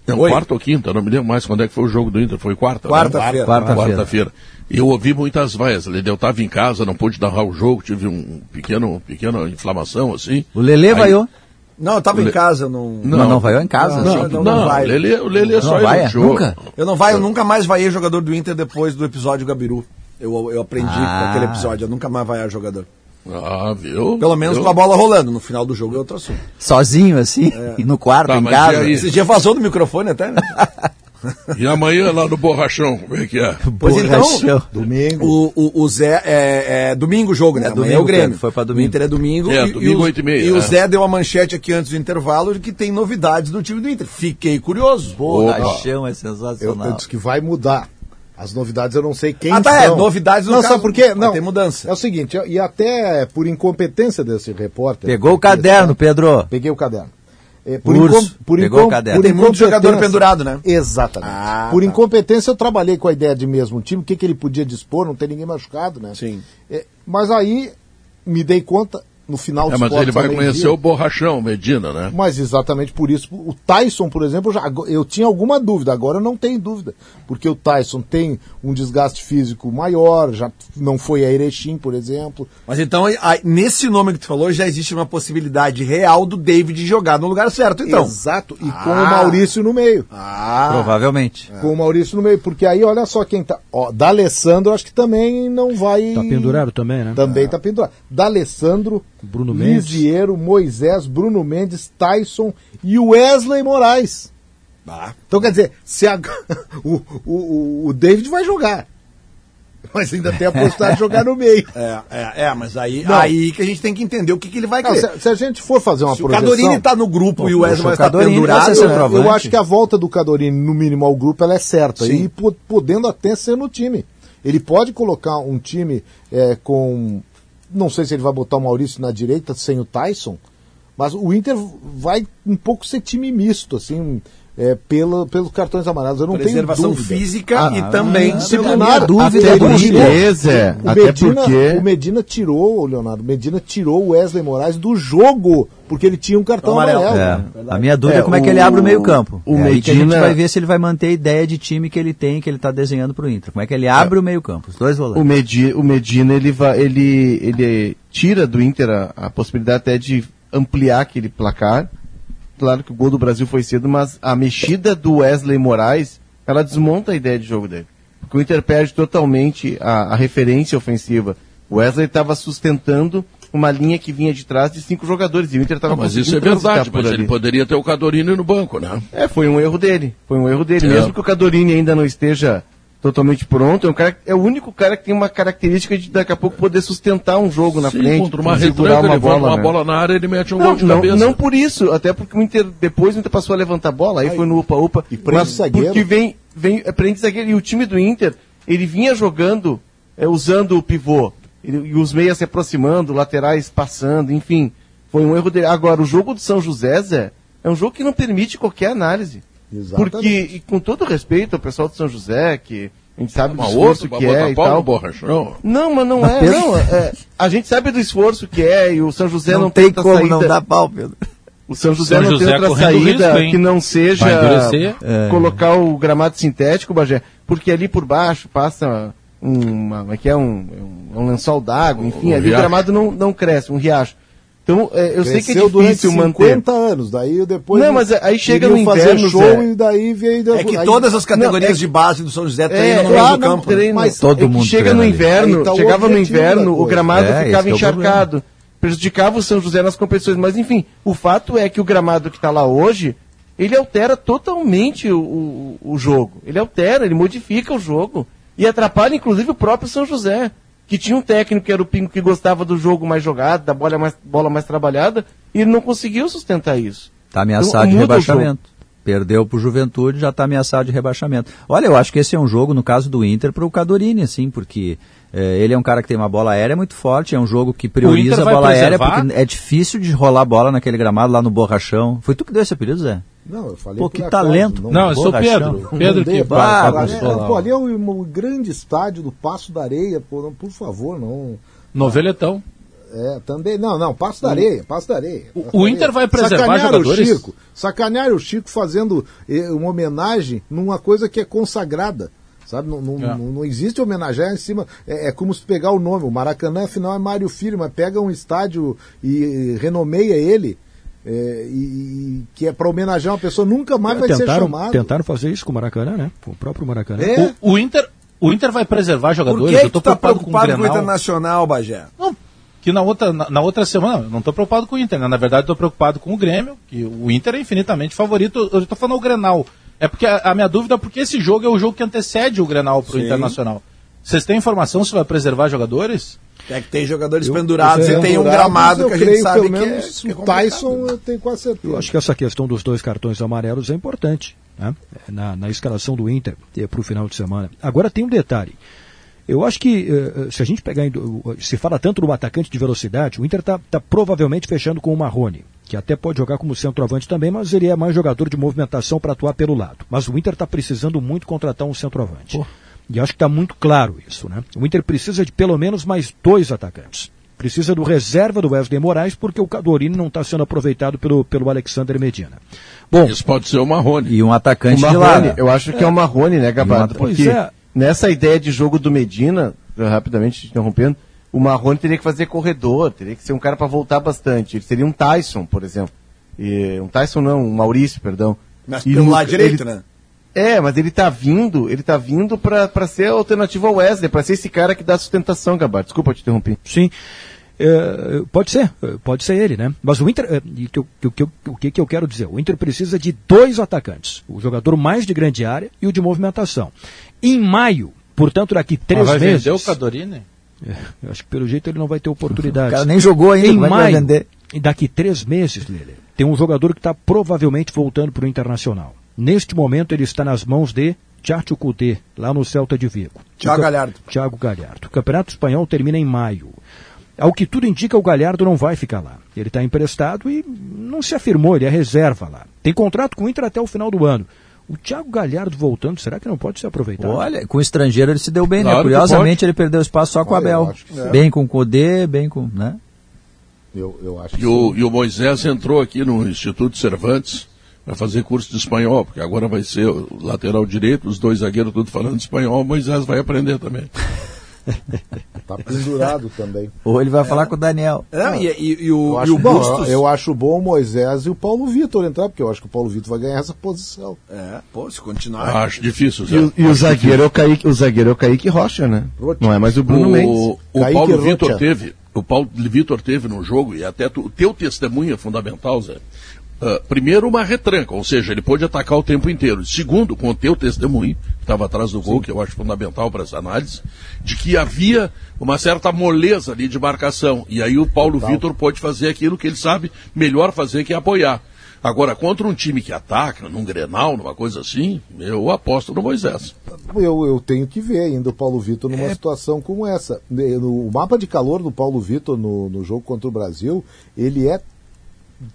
não, Oi. quarta ou quinta, não me lembro mais quando é que foi o jogo do Inter, foi quarta. né? Quarta-feira. Quarta-feira. Quarta-feira. Eu ouvi muitas vaias, Lele, eu estava em casa, não pude narrar o jogo, tive um pequeno, pequena inflamação, assim. O Lelê Aí- vaiou. Não, eu tava Le- em casa, eu não. Não, não vaiou em casa? Não, Sim. não, não, Não, vai. Lelê- o Lelê só Não vai, elogiou. nunca? Eu não vai, eu nunca mais vaiei jogador do Inter depois do episódio Gabiru. Eu, eu aprendi Ah. com aquele episódio, eu nunca mais vaiar jogador. Ah, viu? Pelo menos Viu? com a bola rolando. No final do jogo é outro assunto. Sozinho, assim, no quarto, Tá, em casa. Esse dia vazou do microfone até, né? *laughs* E amanhã lá no Borrachão, como é que é? Pois então, Borrachão. Domingo. o, o, o Zé é, é domingo o jogo, né? É Amanhã domingo, é o Grêmio. Foi pra O domingo. Inter é domingo. É, e, domingo, e, o- oito e meia, E o é. Zé deu uma manchete aqui antes do intervalo de que tem novidades do time do Inter. Fiquei curioso. Borrachão é sensacional. Eu, eu disse que vai mudar. As novidades eu não sei quem Ah, tá, é, são. novidades no não, caso, sabe por quê? Não, ter mudança. É o seguinte, e até por incompetência desse repórter... Pegou o caderno, Pedro. Peguei o caderno. É, por Urso, por pegou o caderno. por Tem muito jogador pendurado, né? Exatamente. Ah, por tá. incompetência, eu trabalhei com a ideia de mesmo time, o que, que ele podia dispor, não tem ninguém machucado, né? Sim. É, mas aí me dei conta, no final É, do mas esporte ele vai conhecer o Borrachão, Medina, né? Mas exatamente por isso. O Tyson, por exemplo, já, eu tinha alguma dúvida, agora eu não tenho dúvida. Porque o Tyson tem um desgaste físico maior, já não foi a Erechim, por exemplo. Mas então, aí, nesse nome que tu falou, já existe uma possibilidade real do David jogar no lugar certo, então. Exato, e com Ah. o Maurício no meio. Ah, Provavelmente. Com o Maurício no meio, porque aí olha só quem tá. Ó, D'Alessandro acho que também não vai. Tá pendurado também, né? Também tá pendurado. D'Alessandro, Bruno Mendes. Lisieiro, Moisés, Bruno Mendes, Tyson e Wesley Moraes. Então quer dizer, se a- *laughs* o, o, o David vai jogar. Mas ainda tem a possibilidade de jogar no meio. *laughs* É, é, é, mas aí, Não. aí que a gente tem que entender o que, que ele vai Não, querer. se, se a gente for fazer uma Se o projeção... Cadorini tá no grupo e o Wesley vai estar Cadorini pendurado, ser eu, acho que a volta do Cadorini, no mínimo, ao grupo, ela é certa. Sim. E po- podendo até ser no time. Ele pode colocar um time é, com. Não sei se ele vai botar o Maurício na direita sem o Tyson, mas o Inter vai um pouco ser time misto, assim, é, pela, pelos cartões amarelos. Eu não Preservação tenho dúvida. física Ah, e também disciplinar. dúvida Até é do porque, Medina. O até Medina, porque- o Medina tirou, o Leonardo, o Medina tirou o Wesley Moraes do jogo, porque ele tinha um cartão Amarelo. amarelo. É. A minha dúvida é, É, como é que o- ele abre o meio campo. o é que a gente Medina- vai ver se ele vai manter a ideia de time que ele tem, que ele está desenhando para o Inter. Como é que ele abre o meio campo, os dois O, volantes. Medi, o Medina, ele, vai, ele, ele tira do Inter a, a possibilidade até de ampliar aquele placar. Claro que o gol do Brasil foi cedo, mas a mexida do Wesley Moraes, ela desmonta a ideia de jogo dele. Porque o Inter perde totalmente a, a referência ofensiva. O Wesley estava sustentando uma linha que vinha de trás de cinco jogadores. E o Inter estava mas isso é verdade, mas ele poderia ter o Cadorini no banco, né? É, foi um erro dele. Foi um erro dele. É. Mesmo que o Cadorini ainda não esteja totalmente pronto, é, um cara, é o único cara que tem uma característica de daqui a pouco poder sustentar um jogo na Sim, frente. contra uma segurar ele bota uma né? bola na área, ele mete um não, gol de não, cabeça. não por isso, até porque o Inter, depois o Inter passou a levantar a bola, aí, foi no upa-upa. E prende o zagueiro. Porque vem, vem, é, prende zagueiro. E o time do Inter, ele vinha jogando, é, usando o pivô. Ele- e os meias se aproximando, laterais passando, enfim. Foi um erro dele. Agora, o jogo do São José, Zé, é um jogo que não permite qualquer análise. Exatamente. Porque, e com todo respeito ao pessoal do São José, que a gente sabe do Uma esforço outra, que é e tal. no borrachão. Não, mas não é, não. é, a gente sabe do esforço que é e o São José não, não tem outra como saída. não dar pau, Pedro. O São José São não José tem outra saída risco, que não seja. É. colocar o gramado sintético, Bagé, porque ali por baixo passa uma, é que é um, um, um lençol d'água, enfim, Um ali riacho. o gramado não, não cresce, um riacho. Então, é, eu sei que é Cresceu durante difícil manter. 50 anos, daí depois. Não, mas aí chega no fazer inverno, show Zé. e daí veio. É que aí- todas as categorias Não, é- de base do São José treinam É, no não campo. treino, Mas todo é que mundo chega no inverno, Aí tá o chegava no inverno, o gramado É, ficava é encharcado. prejudicava o São José nas competições. Mas enfim, o fato é que o gramado que está lá hoje, ele altera totalmente o, o, o jogo. Ele altera, ele modifica o jogo. E atrapalha inclusive o próprio São José. Que tinha um técnico que era o Pingo que gostava do jogo mais jogado, da bola mais, bola mais trabalhada, e ele não conseguiu sustentar isso. Está ameaçado Então, de rebaixamento. Perdeu para o Juventude, já está ameaçado de rebaixamento. Olha, eu acho que esse é um jogo, no caso do Inter, para o Cadorini, assim, porque eh, ele é um cara que tem uma bola aérea muito forte, é um jogo que prioriza a bola aérea, preservar? porque é difícil de rolar bola naquele gramado lá no Borrachão. Foi tu que deu esse apelido, Zé? Não, eu falei Pô, que acaso, talento. Não, eu sou. Pedro. Pedro que é, lá. pô, ali é um, um grande estádio do Passo da Areia, pô, não, por favor, não. Noveletão. É, também. Não, não, Passo da Areia, Passo da Areia. O- Passo o da Inter Areia. vai preservar Sacanearam jogadores? O Chico, sacanearam o Chico fazendo eh, uma homenagem numa coisa que é consagrada. Sabe, não, não, É. não, não existe homenagear em cima. É, é como se pegar o nome. O Maracanã, afinal, é Mário Filho, mas pega um estádio e renomeia ele. É, e, e que é para homenagear uma pessoa, nunca mais vai ser tentaram, chamado. tentaram fazer isso com o Maracanã, né? Com o próprio Maracanã. É. O, o Inter, o Inter vai preservar Por jogadores. que, eu que tô tu tá preocupado, com o preocupado com o. Internacional, Bagé? Não, que na outra, na, na outra semana, eu não estou preocupado com o Inter, né? Na verdade, estou preocupado com o Grêmio, que o Inter é infinitamente favorito. Eu estou falando o Grenal. É porque a, a minha dúvida é porque esse jogo é o jogo que antecede o Grenal para o. Internacional. Vocês têm informação se vai preservar jogadores? É que tem jogadores Eu- pendurados e tem um gramado que a gente creio, sabe pelo que é, menos, que é o Tyson né? tenho quase certeza. Eu acho que essa questão dos dois cartões amarelos é importante né? na, na escalação do Inter para o final de semana. Agora tem um detalhe. Eu acho que eh, se a gente pegar, se fala tanto do atacante de velocidade, o Inter está provavelmente fechando com o Marrone, que até pode jogar como centroavante também, mas ele é mais jogador de movimentação para atuar pelo lado. Mas o Inter está precisando muito contratar um centroavante. E acho que está muito claro isso, né? O Inter precisa de pelo menos mais dois atacantes. Precisa do reserva do Wesley Moraes, porque o Cadorini não está sendo aproveitado pelo, pelo Alexander Medina. Bom, Isso pode ser o Marrone. E um atacante o de Marrone, lado. eu acho que é o Marrone, né, Gabardo? Pois Porque é. nessa ideia de jogo do Medina, rapidamente te interrompendo, o Marrone teria que fazer corredor, teria que ser um cara para voltar bastante. Ele seria um Tyson, por exemplo. E, um Tyson não, um Maurício, perdão. Mas E pelo lado direito, ele- né? É, mas ele tá vindo, ele tá vindo pra, pra ser a alternativa ao Wesley, pra ser esse cara que dá sustentação, Gabardo. Desculpa te interromper. Sim. É, pode ser, pode ser ele, né? Mas o Inter, é, e que eu- que que eu- o que, que eu quero dizer? O Inter precisa de dois atacantes: o jogador mais de grande área e o de movimentação. Em maio, portanto, daqui três Mas vai meses. vender o Cadorini? É, eu acho que pelo jeito ele não vai ter oportunidade. *laughs* O cara nem jogou ainda, Em que vai maio, vender? e daqui três meses, Lele, tem um jogador que está provavelmente voltando para o Internacional. Neste momento ele está nas mãos de Tchatcho Kudê, lá no Celta de Vigo. Thiago O ca- Galhardo. Thiago Galhardo. O Campeonato Espanhol termina em maio. Ao que tudo indica, o Galhardo não vai ficar lá. Ele está emprestado e não se afirmou, ele é reserva lá. Tem contrato com o Inter até o final do ano. O Thiago Galhardo voltando, será que não pode ser aproveitado? Olha, com o estrangeiro ele se deu bem, Claro né? Curiosamente ele perdeu espaço só com o Abel. sim. Bem com o Codê, bem com. Né? Eu, eu acho que E o, e o Moisés entrou aqui no Instituto Cervantes para fazer curso de espanhol, porque agora vai ser o lateral direito, os dois zagueiros tudo falando espanhol, Moisés vai aprender também. tá pendurado também. *laughs* Ou ele vai falar com o Daniel. Não, e, e- e o, Eu e acho, o bom, Bustos... eu acho bom o Moisés e o Paulo Vitor entrar, porque eu acho que o Paulo Vitor vai ganhar essa posição. É, pô, se continuar... Acho difícil, E, o- e o zagueiro é o Kaique, o zagueiro é o Kaique Rocha, né? Não é mais o Bruno o, Mendes. O Kaique Paulo Rocha. Vitor teve, o Paulo Vitor teve no jogo, e até tu- o teu testemunho é fundamental, Zé. Ah, primeiro, uma retranca, ou seja, ele pôde atacar o tempo inteiro. Segundo, com o teu testemunho, que estava atrás do gol, que eu acho fundamental para essa análise, de que havia uma certa moleza ali de marcação. E aí o Paulo Vitor pôde fazer aquilo que ele sabe melhor fazer, que é apoiar. Agora, contra um time que ataca, num Grenal, numa coisa assim, eu aposto no Moisés. Eu, eu tenho que ver ainda o Paulo Vitor numa situação como essa. O mapa de calor do Paulo Vitor no, no jogo contra o Brasil, ele é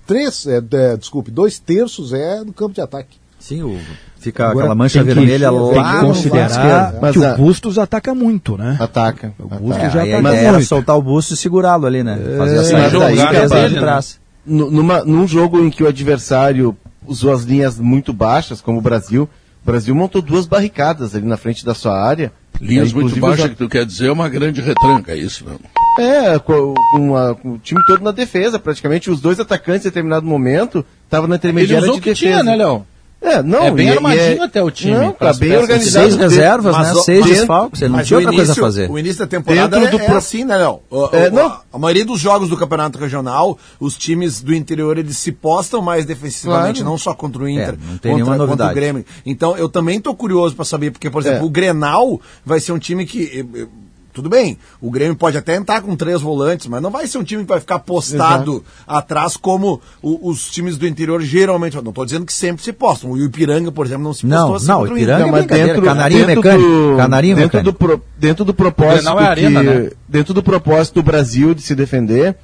três, é, é, desculpe, dois terços é no campo de ataque. Sim, o, fica Agora, aquela mancha tem que- vermelha tem lá que no lado considerar que Mas a- o Bustos ataca muito, né? Ataca. O. Bustos É, já ataca era muito. soltar o busto e segurá-lo ali, né? Fazer a Mas saída aí, da Gabriel, esquerda de né? trás. Nu- numa, num jogo em que o adversário usou as linhas muito baixas, como o Brasil, o Brasil montou duas barricadas ali na frente da sua área. Linhas É, muito baixas, que tu quer dizer, é uma grande retranca, é isso, não? É, com, com a- com o time todo na defesa, praticamente. Os dois atacantes, em determinado momento, estavam na Ele intermediária usou de o que defesa. tinha, né, Léo? É, não, É bem e- e armadinho até o time, Não, tá bem organizado. Seis reservas, Mas né? Seis desfalques, ele não tinha outra coisa a início- fazer. O início da temporada Dentro é, do é assim, né, Léo? É, não. A, a maioria dos jogos do Campeonato Regional, os times do interior, eles se postam mais defensivamente, Claro. não só contra o Inter, É, não tem contra, contra o. Grêmio. Então, eu também tô curioso para saber, porque, por exemplo, É. o Grenal vai ser um time que... Tudo bem, o Grêmio pode até entrar com três volantes, mas não vai ser um time que vai ficar postado atrás como o- os times do interior geralmente. Não estou dizendo que sempre se postam. O Ipiranga, por exemplo, não se postou Não, assim não, o Ipiranga é mas dentro, canarinho dentro mecânico, do, canarinho dentro mecânico. do, pro- dentro do propósito é arena, que, né? dentro do propósito do Brasil de se defender,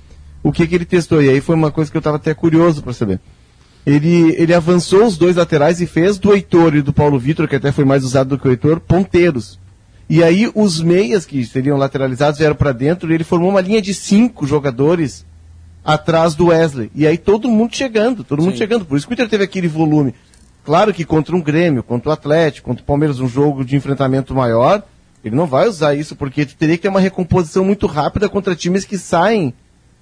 o que que ele testou? E aí foi uma coisa que eu estava até curioso para saber. Ele, ele avançou os dois laterais e fez do Heitor e do Paulo Vitor, que até foi mais usado do que o Heitor, ponteiros. E aí os meias que seriam lateralizados vieram para dentro e ele formou uma linha de cinco jogadores atrás do Wesley. E aí todo mundo chegando, todo mundo chegando. Por isso que o Inter teve aquele volume. Claro que contra um Grêmio, contra o Atlético, contra o Palmeiras, um jogo de enfrentamento maior, ele não vai usar isso, porque teria que ter uma recomposição muito rápida contra times que saem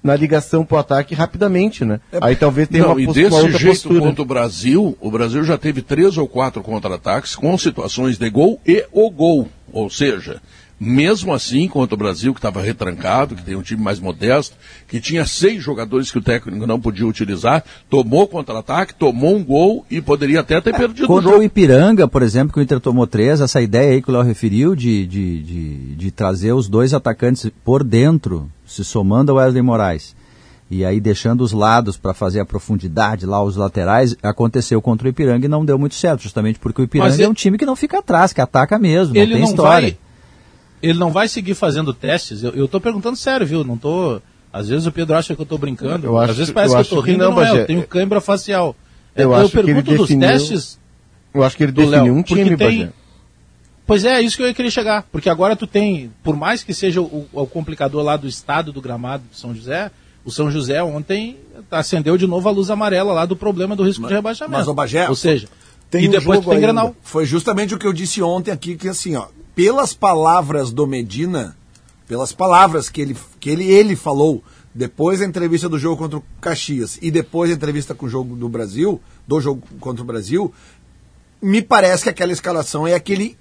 na ligação pro ataque rapidamente, né? Aí talvez tenha Não, uma, e desse uma outra jeito postura. contra o Brasil, o Brasil já teve três ou quatro contra-ataques com situações de gol e o gol. Ou seja, Mesmo assim, contra o Brasil, que estava retrancado, que tem um time mais modesto, que tinha seis jogadores que o técnico não podia utilizar, tomou contra-ataque, tomou um gol e poderia até ter perdido o Contra jogo. o Ipiranga, por exemplo, que o Inter tomou três, essa ideia aí que o Léo referiu de, de, de, de trazer os dois atacantes por dentro, se somando ao Wesley Moraes, e aí deixando os lados para fazer a profundidade lá, os laterais, aconteceu contra o Ipiranga e não deu muito certo, justamente porque o Ipiranga Mas é ele- um time que não fica atrás, que ataca mesmo, não ele tem não história. vai ele não vai seguir fazendo testes. Eu, eu tô perguntando sério, viu? Não tô. Às vezes o Pedro acha que eu tô brincando. Eu acho- Às vezes parece eu que eu acho tô que rindo, não, não, é. Eu tenho cãibra facial. É, Eu acho que ele pergunto dos definiu- testes. Eu acho que ele definiu Léo, um time, tem- Bagé. Pois é, é isso que eu queria chegar. Porque agora tu tem, por mais que seja o, o complicador lá do estado do gramado de São José, o São José ontem acendeu de novo a luz amarela lá do problema do risco de rebaixamento. Mas o Bagé, Ou seja, tem e um depois jogo tem ainda. Grenal. Foi justamente o que eu disse ontem aqui, que assim, ó, pelas palavras do Medina, pelas palavras que ele, que ele, ele falou depois da entrevista do jogo contra o Caxias e depois da entrevista com o jogo do Brasil, do jogo contra o Brasil, me parece que aquela escalação é a que ele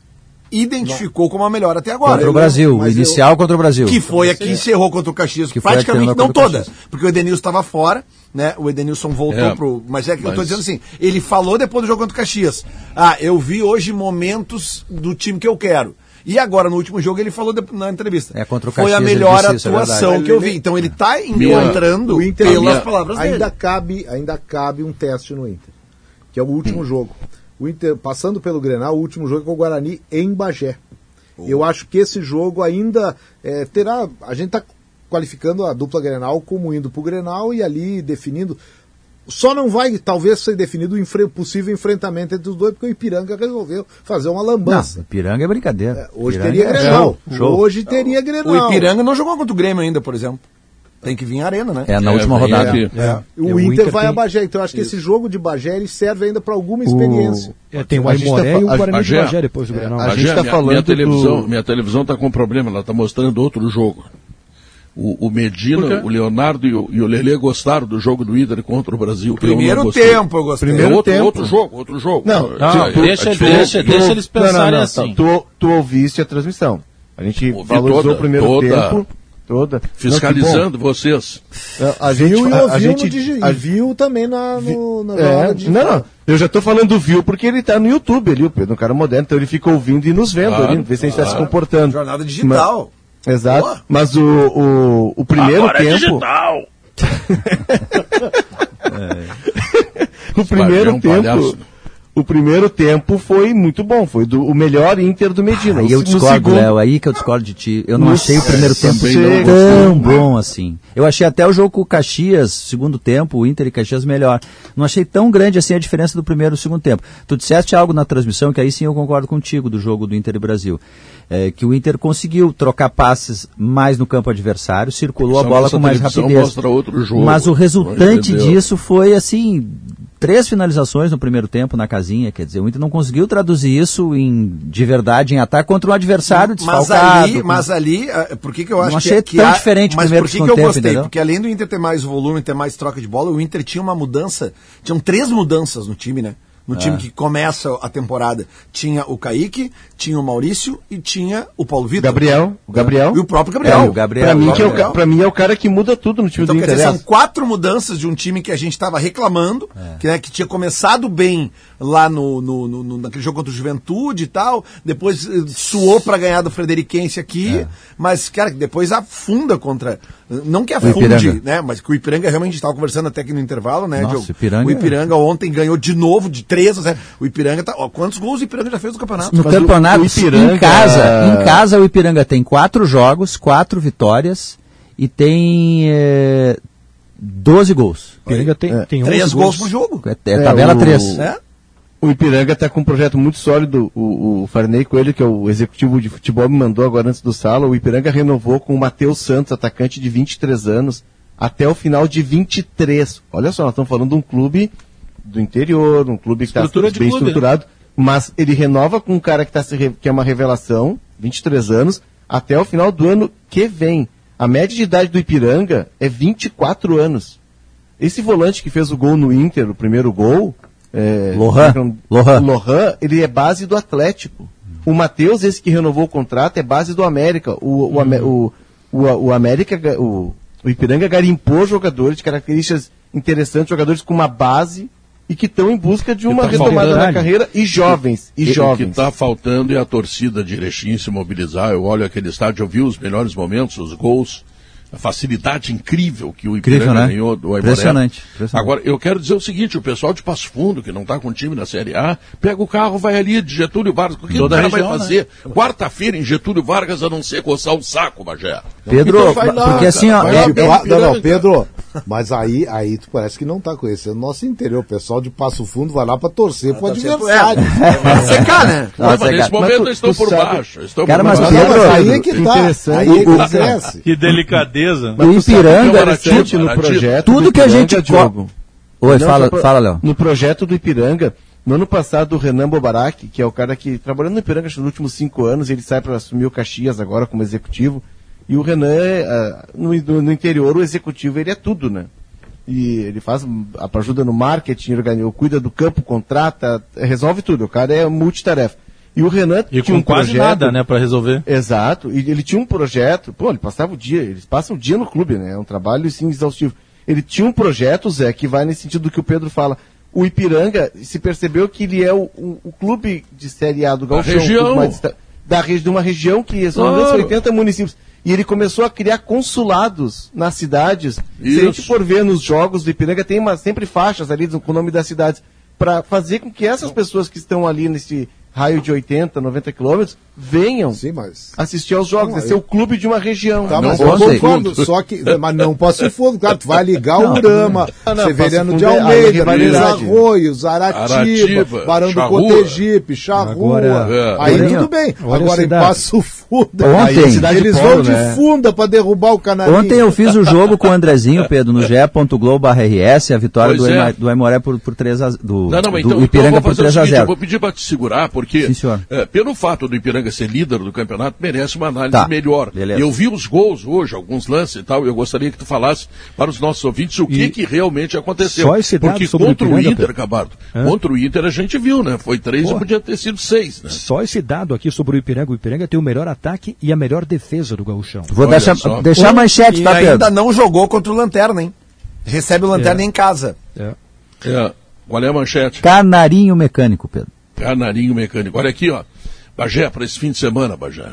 identificou como a melhor até agora. Contra o Brasil, o mas inicial eu- contra o Brasil. Que foi a que encerrou contra o Caxias, Que praticamente não contra o toda, Caxias. porque o Edenilson estava fora, né? O Edenilson voltou É, pro. Mas é que eu tô mas- dizendo assim, ele falou depois do jogo contra o Caxias. Ah, eu vi hoje momentos do time que eu quero. E agora, no último jogo, ele falou de- na entrevista. É, contra o Foi a Caxias, melhor é atuação verdade. que eu vi. Então ele tá Minha- encontrando Inter pelas minha- palavras ainda dele. cabe ainda cabe um teste no Inter que é o último Hum. jogo o Inter passando pelo Grenal o último jogo é com o Guarani em Bagé eu acho que esse jogo ainda é, terá a gente está qualificando a dupla Grenal como indo para o Grenal e ali definindo só não vai talvez ser definido o enfre- possível enfrentamento entre os dois porque o Ipiranga resolveu fazer uma lambança Não, Piranga é brincadeira. hoje Piranga teria é Grenal show, show. hoje teria Grenal O Ipiranga não jogou contra o Grêmio ainda, por exemplo. Tem que vir a arena, né? É, na É, última rodada. aqui. É. O, É, o Inter, Inter vai tem- a Bagé, então eu acho que esse jogo de Bagé ele serve ainda para alguma experiência. É, tem o A gente Aimoré tá e o a- Guarani de Bagé- Bagé depois do Grenal. a Bagé, gente tá minha, falando minha televisão, do- minha televisão tá com problema, ela tá mostrando outro jogo. O, o Medina, o Leonardo e o, e o Lelê gostaram do jogo do Inter contra o Brasil. eu não Primeiro gostei. tempo eu gostei. É Primeiro outro, tempo. outro jogo, outro jogo. Não, não, é deixa- diferente. deixa- deixa eles pensarem assim. tá. Tu, tu ouviste a transmissão. A gente Ouvi valorizou toda, o primeiro toda. tempo. Toda. Fiscalizando vocês. Não, que bom. A gente, Viu e a, a ouviu gente, no digi- a- viu também na, no, na É, jornada digital. não. Eu já tô falando do Viu porque ele tá no YouTube ali, o Pedro, um cara moderno, então ele fica ouvindo e nos vendo Claro, ali, ver se a gente tá se comportando. Jornada digital. Mas- exato. Boa. Mas o, o, o primeiro Agora é tempo. digital. *laughs* o primeiro é tempo. palhaço. O primeiro tempo foi muito bom, foi do, o melhor Inter do Medina. Aí eu discordo, segundo- Léo, aí que eu discordo de ti. Eu não achei o primeiro tempo não tão bom assim. Eu achei até o jogo com o Caxias, segundo tempo, o Inter e Caxias melhor. Não achei tão grande assim a diferença do primeiro e do segundo tempo. Tu disseste algo na transmissão que aí sim eu concordo contigo do jogo do Inter e Brasil. É, que o Inter conseguiu trocar passes mais no campo adversário, circulou a bola com mais rapidez. jogo. Mas o resultante disso foi assim, três finalizações no primeiro tempo na casinha, quer dizer, o Inter não conseguiu traduzir isso em de verdade em ataque contra um adversário Mas desfalcado. ali, com- mas ali, ah, por que, que eu acho Não que, achei que tão diferente Mas primeiro por que, que eu segundo gostei? tempo, entendeu? Porque além do Inter ter mais volume, ter mais troca de bola, o Inter tinha uma mudança, tinham três mudanças no time, né? No É. time que começa a temporada. Tinha o Kaique, tinha o Maurício e tinha o Paulo Vitor. Gabriel, o Gabriel. E o próprio Gabriel. É, o Gabriel. pra, mim, que é o, pra mim é o cara que muda tudo no time Então, do Inter. são quatro mudanças de um time que a gente estava reclamando, É. que, né, que tinha começado bem lá no, no, no- no- naquele jogo contra o Juventude e tal, depois eh, suou para ganhar do Frederiquense aqui, É. mas, cara, depois afunda contra. Não que O afunde, Ipiranga. né? Mas que o Ipiranga realmente a gente estava conversando até aqui no intervalo, né, Nossa, o Ipiranga- O Ipiranga ontem ganhou de novo, de 3 a 0. O Ipiranga tá. Ó, quantos gols o Ipiranga já fez no campeonato? No Mas o- campeonato, o Ipiranga- em casa, em casa o Ipiranga tem quatro jogos, quatro vitórias e tem eh, 12 gols. O Piranga tem, tem 11 Três gols por jogo. É, é tabela o- 3. É? O Ipiranga está com um projeto muito sólido. O, o Farney Coelho, que é o executivo de futebol, me mandou agora antes do sala. O Ipiranga renovou com o Matheus Santos, atacante de 23 anos, até o final de 23. Olha só, nós estamos falando de um clube do interior, um clube que está Estrutura de bem clube, né? estruturado. Mas ele renova com um cara que, tá re- que é uma revelação, 23 anos, até o final do ano que vem. A média de idade do Ipiranga é 24 anos. Esse volante que fez o gol no Inter, o primeiro gol, é, Lohan. Lohan. Lohan, ele é base do Atlético. O Matheus, esse que renovou o contrato, é base do América. O, o, Amé- o, o, o América, o, o Ipiranga garimpou jogadores de características interessantes, jogadores com uma base e que estão em busca de uma tá retomada faltando. na carreira e jovens. E O que jovens. está faltando é a torcida de Erechim se mobilizar. Eu olho aquele estádio, eu vi os melhores momentos, os gols, a facilidade incrível que o Ipiranga Incrível, né? ganhou do Aimoré. Impressionante, impressionante. Agora, eu quero dizer o seguinte, o pessoal de Passo Fundo, que não está com time na Série A, pega o carro, vai ali de Getúlio Vargas. O que o cara vai fazer quarta-feira em Getúlio Vargas a não ser coçar o saco, Bagé? Pedro, Então vai lá, porque assim, ó, vai é- lá, Ah, o não, não. Pedro, mas aí, aí tu parece que não tá conhecendo o nosso interior. O pessoal de Passo Fundo vai lá pra torcer pro torcer pro- adversário. Vai secar, né? Não, mas nesse momento mas tu- eles estão tu por sabe- baixo. Estão Cara, por mas Pedro, aí é que tá. interessante. Aí é que cresce. Que delicadeza. O Ipiranga, interessante no Baratinho. projeto tudo do que a gente Diogo. Oi, Não, fala, pra- fala, Léo. No projeto do Ipiranga, no ano passado, o Renan Bobarak, que é o cara que trabalhou no Ipiranga nos últimos cinco anos, ele sai para assumir o Caxias agora como executivo. E o Renan, ah, no, no- no interior, o executivo, ele é tudo, né? E ele faz, ajuda no marketing, organiza, cuida do campo, contrata, resolve tudo. O cara é multitarefa. E o Renan E tinha com um quase projeto, nada, né, pra resolver. Exato. E ele tinha um projeto, pô, ele passava o dia, eles passam o dia no clube, né? É um trabalho sim exaustivo. Ele tinha um projeto, Zé, que vai nesse sentido do que o Pedro fala. O Ipiranga se percebeu que ele é o, o- o clube de Série A do Gauchão, o região. mais da regi- de uma região que são Claro. 80 municípios. E ele começou a criar consulados nas cidades. Se a Isso. gente for ver nos jogos do Ipiranga, tem uma, sempre faixas ali com o nome das cidades, para fazer com que essas pessoas que estão ali nesse raio de 80, 90 quilômetros venham Sim, mas. assistir aos jogos. Não, é ser eu- o clube de uma região. Tá, Não mas posso ir fundo. só que, mas não *laughs* posso ir fundo, claro, tu vai ligar o Urama, Não, não, Severiano de é- é Almeida, Luiz. Arroios, Aratiba, Aratiba, Barão do. Cotegipe, Charrua, Agora- aí Olha, tudo bem. olha Agora em. Passo Fundo, Ontem- aí Cidade eles Polo, vão de né? funda pra derrubar o canarinho. Ontem eu fiz o jogo com o Andrezinho, Pedro, no ge.globo.rs, a vitória Pois do, é. Do Aimoré por, por 3 a, do, Não, não, mas do então, então eu Ipiranga vou por fazer o 3 a seguinte, eu 0 vou pedir para te segurar, porque Sim, senhor. eh, pelo fato do Ipiranga ser líder do campeonato, merece uma análise Tá, melhor. beleza. Eu vi os gols hoje, alguns lances e tal, e eu gostaria que tu falasse para os nossos ouvintes o que, E que realmente aconteceu. só esse dado porque sobre o contra o Ipiranga, Inter, Pedro. Cabardo, Hã? contra o Inter a gente viu, né? Foi três e podia ter sido seis, né? Só esse dado aqui sobre o Ipiranga. O Ipiranga tem o melhor ataque e a melhor defesa do gauchão. Vou Olha deixar, só. deixar a manchete, E tá, ainda Pedro? não jogou contra o Lanterna, hein? Recebe o Lanterna É. em casa. É. É. Qual é a manchete? Canarinho mecânico, Pedro. Canarinho mecânico. Olha aqui, ó. Bagé, para esse fim de semana, Bagé.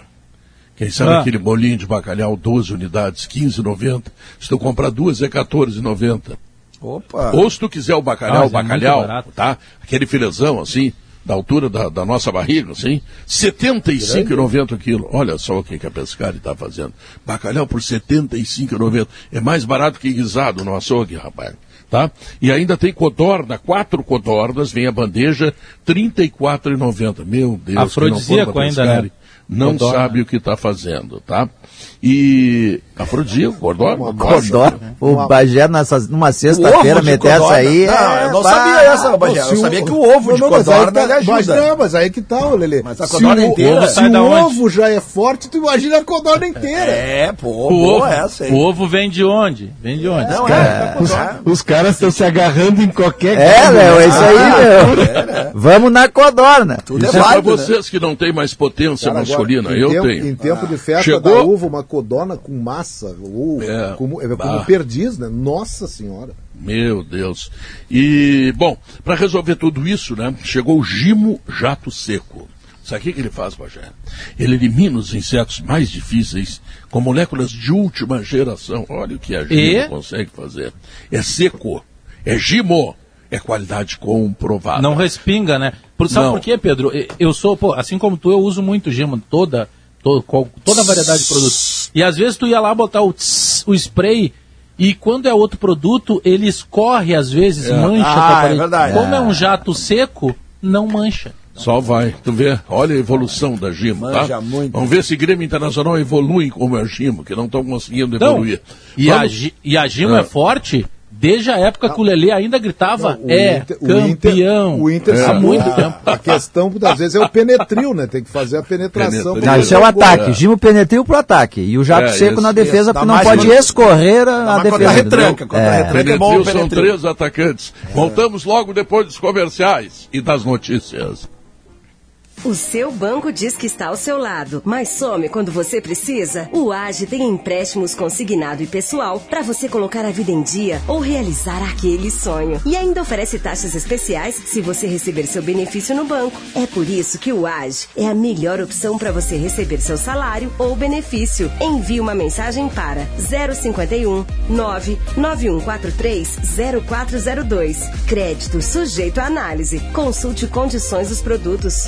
Quem sabe Ah. aquele bolinho de bacalhau, 12 unidades, 15,90. Se tu comprar duas, é 14,90. Opa. Ou se tu quiser o bacalhau, Ah, é bacalhau, barato. tá? Aquele filezão, assim, da altura da, da nossa barriga, assim, R$ 75,90 o quilo. Olha só o que, que a Pescari está fazendo. Bacalhau por R$ 75,90. É mais barato que guisado no açougue, rapaz. Tá? E ainda tem codorna, quatro codornas, vem a bandeja, R$ 34,90. Meu Deus, Afrodisíaco ainda, né? Não Codorna. sabe o que está fazendo, tá? E afrodisíaco, codorna? Codorna. O Uma- Bagé nessa, numa O sexta-feira meter essa aí. Não, é, eu não sabia essa, Bagé. Eu o- sabia que o ovo Não, de não, mas aí codorna tá- ele mas ajuda. não, mas aí que tá, ô, Lelê. Mas a Se codorna o- inteira- Se o ovo já é forte, tu imagina a codorna inteira. É, pô, O boa ovo, essa aí. o ovo vem de onde? Vem de onde? Não, Cara, é, os, é. os caras estão se agarrando em qualquer É, Léo, né? é isso aí, Léo. Vamos na codorna. Tudo é é para válido, né? vocês que não têm mais potência Cara, em Eu tempo, tenho. Em tempo de festa Chegou? da uva, uma codorna com massa, ou É. como, é como perdiz, né? Nossa senhora. Meu Deus. E, bom, para resolver tudo isso, né, chegou o Gimo Jato Seco. Sabe o que, que ele faz, Bagé? Ele elimina os insetos mais difíceis com moléculas de última geração. Olha o que a Gimo E? consegue fazer. É seco, é Gimo, é qualidade comprovada. Não respinga, né? Por, sabe Não. por quê, Pedro? Eu- sou, pô, assim como tu, eu uso muito gema, toda, to- qual- toda a variedade de produtos. E às vezes tu ia lá botar o, tss, o spray e quando é outro produto, ele escorre às vezes, É. mancha Ah, a é verdade. Como é um jato seco, não mancha. Só vai, tu vê, olha a evolução da Gimo, tá? Muito. Vamos ver se Grêmio Internacional evolui como é a Gimo, que não estão conseguindo Então, evoluir. e, a, Vamos- Gi- e a Gimo Ah. é forte desde a época que o Lelê ainda gritava, O é Inter- o campeão. Inter- O Inter, há sabe, muito a, tempo. A questão, às vezes, é o penetril, né? Tem que fazer a penetração. Não, isso é o ataque. Gimo penetril pro ataque. E o jato É, seco isso, na defesa, isso. porque Dá não pode quando- escorrer a, a mais quando defesa. tá retranca, quando tá É. retranca. é bom o Penetril são três atacantes. Voltamos logo depois dos comerciais e das notícias. O seu banco diz que está ao seu lado, mas some quando você precisa? O AGE tem empréstimos consignado e pessoal para você colocar a vida em dia ou realizar aquele sonho. E ainda oferece taxas especiais se você receber seu benefício no banco. É por isso que o AGE é a melhor opção para você receber seu salário ou benefício. Envie uma mensagem para 051 99143 0402. Crédito sujeito à análise. Consulte condições dos produtos.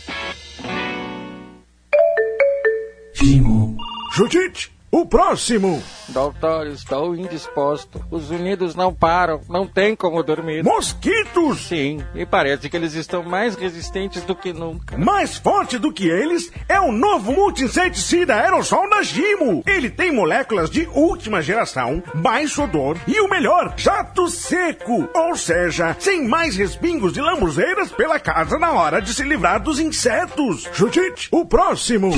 Judite, o próximo. Doutor, estou indisposto. Os unidos não param, não tem como dormir. Mosquitos? Sim, e parece que eles estão mais resistentes do que nunca. Mais forte do que eles é o novo multi-inseticida aerossol da Gimo. Ele tem moléculas de última geração, baixo odor e o melhor, jato seco. Ou seja, sem mais respingos de lambuzeiras pela casa na hora de se livrar dos insetos. Judite, o próximo.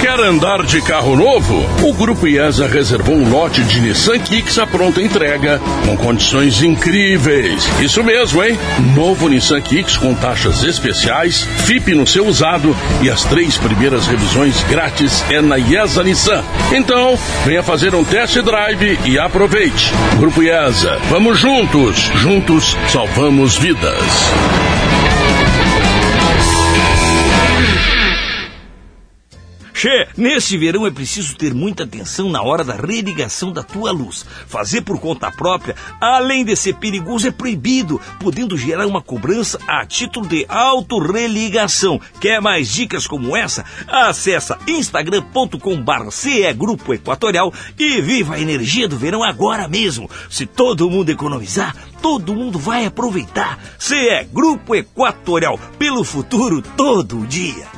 Quer andar de carro novo? O Grupo IESA reservou um lote de Nissan Kicks à pronta entrega, com condições incríveis. Isso mesmo, hein? Novo Nissan Kicks com taxas especiais, FIP no seu usado e as três primeiras revisões grátis é na IESA Nissan. Então, venha fazer um test drive e aproveite. Grupo IESA, vamos juntos. Juntos salvamos vidas. Che, neste verão é preciso ter muita atenção na hora da religação da tua luz. Fazer por conta própria, além de ser perigoso, é proibido, podendo gerar uma cobrança a título de autorreligação. Quer mais dicas como essa? Acesse instagram.com.br CE Grupo Equatorial e viva a energia do verão agora mesmo. Se todo mundo economizar, todo mundo vai aproveitar. CE Grupo Equatorial, pelo futuro todo dia.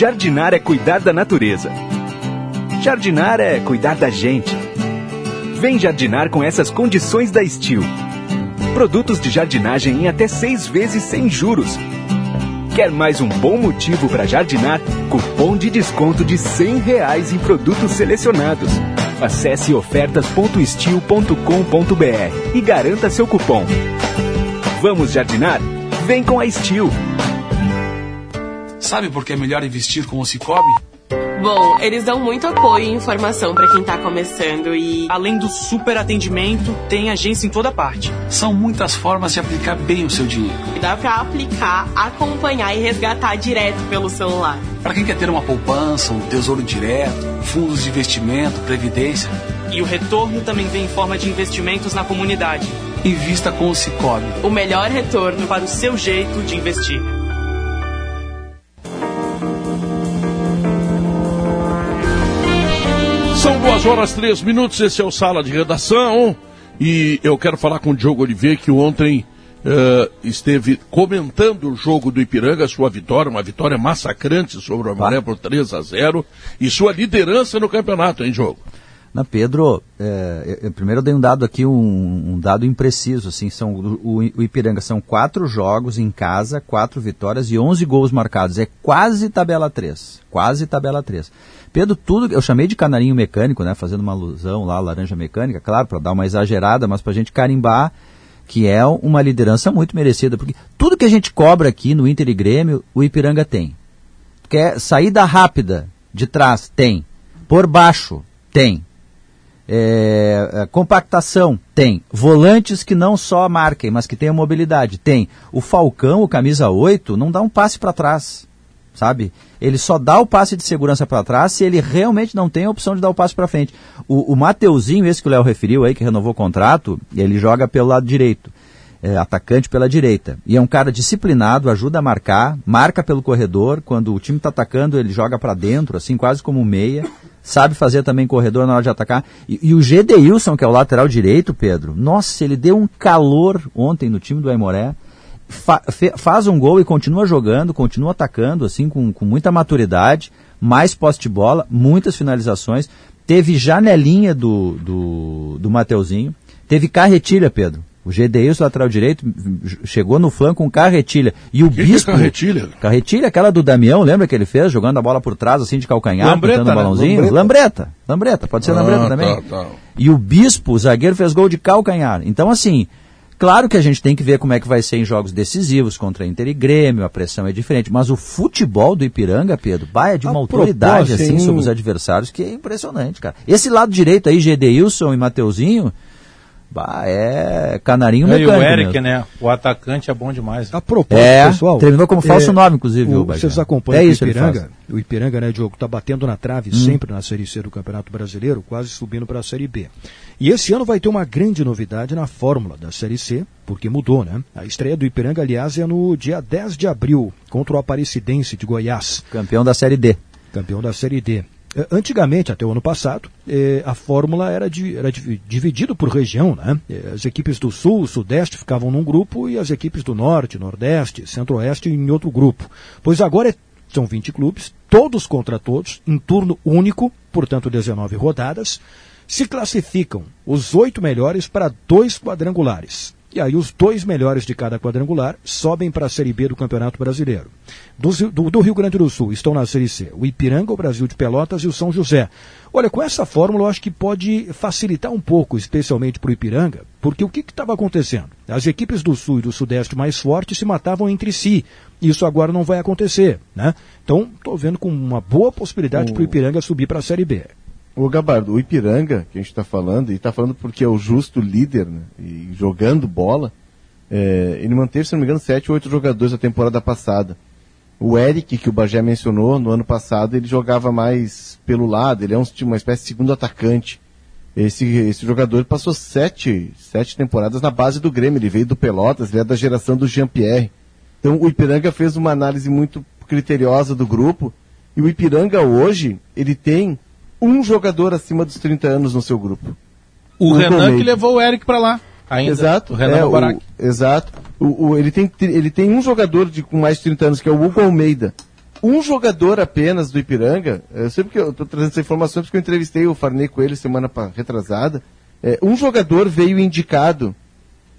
Jardinar é cuidar da natureza. Jardinar é cuidar da gente. Vem jardinar com essas condições da Steel. Produtos de jardinagem em até seis vezes sem juros. Quer mais um bom motivo para jardinar? Cupom de desconto de R$ reais em produtos selecionados. Acesse ofertas.steel.com.br e garanta seu cupom. Vamos jardinar? Vem com a Steel. Sabe por que é melhor investir com o Cicobi? Bom, eles dão muito apoio e informação para quem tá começando e além do super atendimento, tem agência em toda parte. São muitas formas de aplicar bem o seu dinheiro. Dá para aplicar, acompanhar e resgatar direto pelo celular. Para quem quer ter uma poupança, um tesouro direto, fundos de investimento, previdência. E o retorno também vem em forma de investimentos na comunidade. Invista com o Cicobi. O melhor retorno para o seu jeito de investir. São duas horas, três minutos, esse é o Sala de Redação. E eu quero falar com o Diogo Oliveira, que ontem uh, esteve comentando o jogo do Ipiranga, sua vitória, uma vitória massacrante sobre o Amaré por 3 a 0 e sua liderança no campeonato, hein, Diogo? Na Pedro, é, eu, primeiro eu dei um dado aqui, um, um dado impreciso, assim, são, o, o, Ipiranga são quatro jogos em casa, quatro vitórias e 11 gols marcados, é quase tabela 3, quase tabela 3. Pedro, tudo, eu chamei de canarinho mecânico, né, fazendo uma alusão lá, laranja mecânica, claro, para dar uma exagerada, mas para a gente carimbar que é uma liderança muito merecida, porque tudo que a gente cobra aqui no Inter e Grêmio, o Ipiranga tem. Quer saída rápida de trás? Tem. Por baixo? Tem. É, é, compactação, tem. Volantes que não só marquem, mas que tenham mobilidade, tem. O Falcão, o camisa 8, não dá um passe para trás, sabe? Ele só dá o passe de segurança para trás se ele realmente não tem a opção de dar o passe para frente. O, o Mateuzinho, esse que o Léo referiu aí, que renovou o contrato, ele joga pelo lado direito. É, atacante pela direita. E é um cara disciplinado, ajuda a marcar, marca pelo corredor. Quando o time está atacando, ele joga para dentro, assim, quase como um meia. Sabe fazer também corredor na hora de atacar. E, e o Gedeilson, que é o lateral direito, Pedro, nossa, ele deu um calor ontem no time do Aimoré. Fa faz um gol e continua jogando, continua atacando, assim, com, com muita maturidade, mais poste de bola, muitas finalizações. Teve janelinha do, do, do Mateuzinho. Teve carretilha, Pedro. O Gedeilson, lateral direito, chegou no fã com carretilha. E o que Bispo... Que é carretilha? Carretilha, aquela do Damião, lembra que ele fez? Jogando a bola por trás, assim, de calcanhar, Lambreta, botando um né? balãozinho? Lambreta. Lambreta. Lambreta, pode ser Ah, Lambreta também. tá, tá. E o Bispo, o zagueiro, fez gol de calcanhar. Então, assim, claro que a gente tem que ver como é que vai ser em jogos decisivos contra Inter e Grêmio, a pressão é diferente. Mas o futebol do Ipiranga, Pedro, vai é de uma autoridade, propósito, assim, sobre os adversários, que é impressionante, cara. Esse lado direito aí, Gedeilson e Mateuzinho, bah, é canarinho É, e mecânico o Eric, mesmo. né? O atacante é bom demais. A propósito, É, pessoal. terminou como falso é, nove, inclusive, o-. Vocês acompanham É isso o Ipiranga, o Ipiranga, né, Diogo, está batendo na trave Hum. sempre na Série C do Campeonato Brasileiro, quase subindo para a Série B. E esse ano vai ter uma grande novidade na fórmula da Série C, porque mudou, né? A estreia do Ipiranga, aliás, é no dia 10 de abril, contra o Aparecidense de Goiás. Campeão da Série D. Campeão da Série D. Eh, Antigamente, até o ano passado, eh, a fórmula era, di- era divi- dividido por região, né? Eh, As equipes do Sul, Sudeste ficavam num grupo e as equipes do Norte, Nordeste, Centro-Oeste em outro grupo. Pois agora é- são 20 clubes, todos contra todos, em turno único, portanto 19 rodadas, se classificam os oito melhores para dois quadrangulares. E aí os dois melhores de cada quadrangular sobem para a Série B do Campeonato Brasileiro. Do, do- do Rio Grande do Sul estão na Série C o Ipiranga, o Brasil de Pelotas e o São José. Olha, com essa fórmula eu acho que pode facilitar um pouco, especialmente para o Ipiranga, porque o que estava acontecendo? As equipes do Sul e do Sudeste mais fortes se matavam entre si. Isso agora não vai acontecer. Né? Então, estou vendo com uma boa possibilidade para o Ipiranga subir para a Série B. O Gabardo, o Ipiranga, que a gente está falando, e está falando porque é o justo líder, né, e jogando bola, é, ele manteve, se não me engano, sete ou oito jogadores da temporada passada. O Eric, que o Bagé mencionou, no ano passado, ele jogava mais pelo lado, ele é um, uma espécie de segundo atacante. Esse, esse jogador passou sete, sete temporadas na base do Grêmio, ele veio do Pelotas, ele é da geração do Jean-Pierre. Então o Ipiranga fez uma análise muito criteriosa do grupo, e o Ipiranga hoje, ele tem um jogador acima dos 30 anos no seu grupo. O Hugo Renan que levou o Eric para lá. Ainda. Exato. O Renan é, o- exato. O, o- ele, tem, ele tem um jogador de, com mais de 30 anos, que é o Hugo Almeida. Um jogador apenas do Ipiranga, eu sei porque eu estou trazendo essa informação porque eu entrevistei o Farney Coelho semana pa- retrasada. É, um jogador veio indicado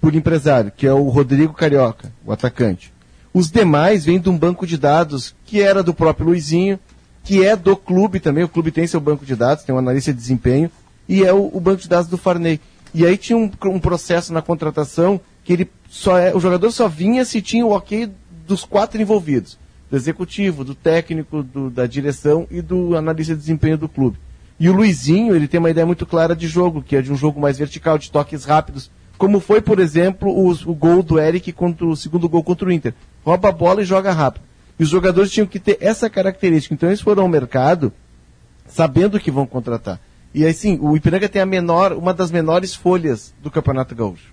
por empresário, que é o Rodrigo Carioca, o atacante. Os demais vêm de um banco de dados que era do próprio Luizinho, que é do clube também. O clube tem seu banco de dados, tem um analista de desempenho, e é o, o banco de dados do Farney. E aí tinha um, um processo na contratação que ele só é, o jogador só vinha se tinha o ok dos quatro envolvidos: do executivo, do técnico, do- da direção e do analista de desempenho do clube. E o Luizinho, ele tem uma ideia muito clara de jogo, que é de um jogo mais vertical, de toques rápidos. Como foi, por exemplo, o, o gol do Eric contra o segundo gol contra o Inter. Rouba a bola e joga rápido. E os jogadores tinham que ter essa característica. Então eles foram ao mercado sabendo que vão contratar. E aí sim, o Ipiranga tem a menor, uma das menores folhas do Campeonato Gaúcho.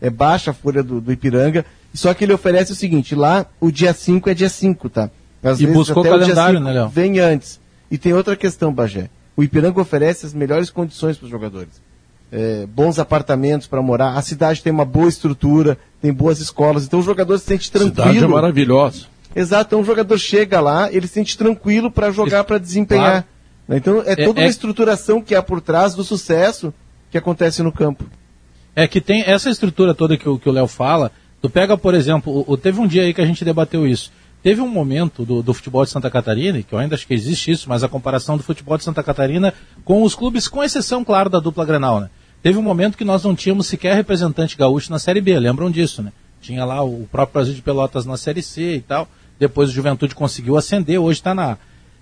É baixa a folha do, do Ipiranga, só que ele oferece o seguinte, lá o dia 5 é dia 5, tá? Às E buscou até o calendário, 5 né, Léo? Vem antes. E tem outra questão, Bagé. O Ipiranga oferece as melhores condições para os jogadores. É, bons apartamentos para morar, a cidade tem uma boa estrutura, tem boas escolas, então o jogador se sente tranquilo. Cidade é maravilhosa. Exato, então o jogador chega lá, ele se sente tranquilo para jogar, para desempenhar. Né? Então é, É- toda é- uma estruturação que há por trás do sucesso que acontece no campo. É que tem essa estrutura toda que o que o Léo fala. Tu pega, por exemplo, o- teve um dia aí que a gente debateu isso. Teve um momento do, do futebol de Santa Catarina, que eu ainda acho que existe isso, mas a comparação do futebol de Santa Catarina com os clubes, com exceção, claro, da dupla Grenal, né? Teve um momento que nós não tínhamos sequer representante gaúcho na Série B, lembram disso, né? Tinha lá o próprio Brasil de Pelotas na Série C e tal. Depois o Juventude conseguiu ascender, hoje está na.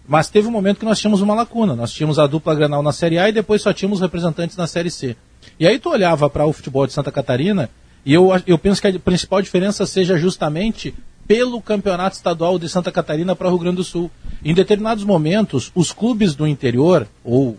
Mas teve um momento que nós tínhamos uma lacuna. Nós tínhamos a dupla Granal na Série A e depois só tínhamos representantes na Série C. E aí tu olhava para o futebol de Santa Catarina e eu, eu penso que a principal diferença seja justamente pelo campeonato estadual de Santa Catarina para o Rio Grande do Sul. Em determinados momentos, os clubes do interior, ou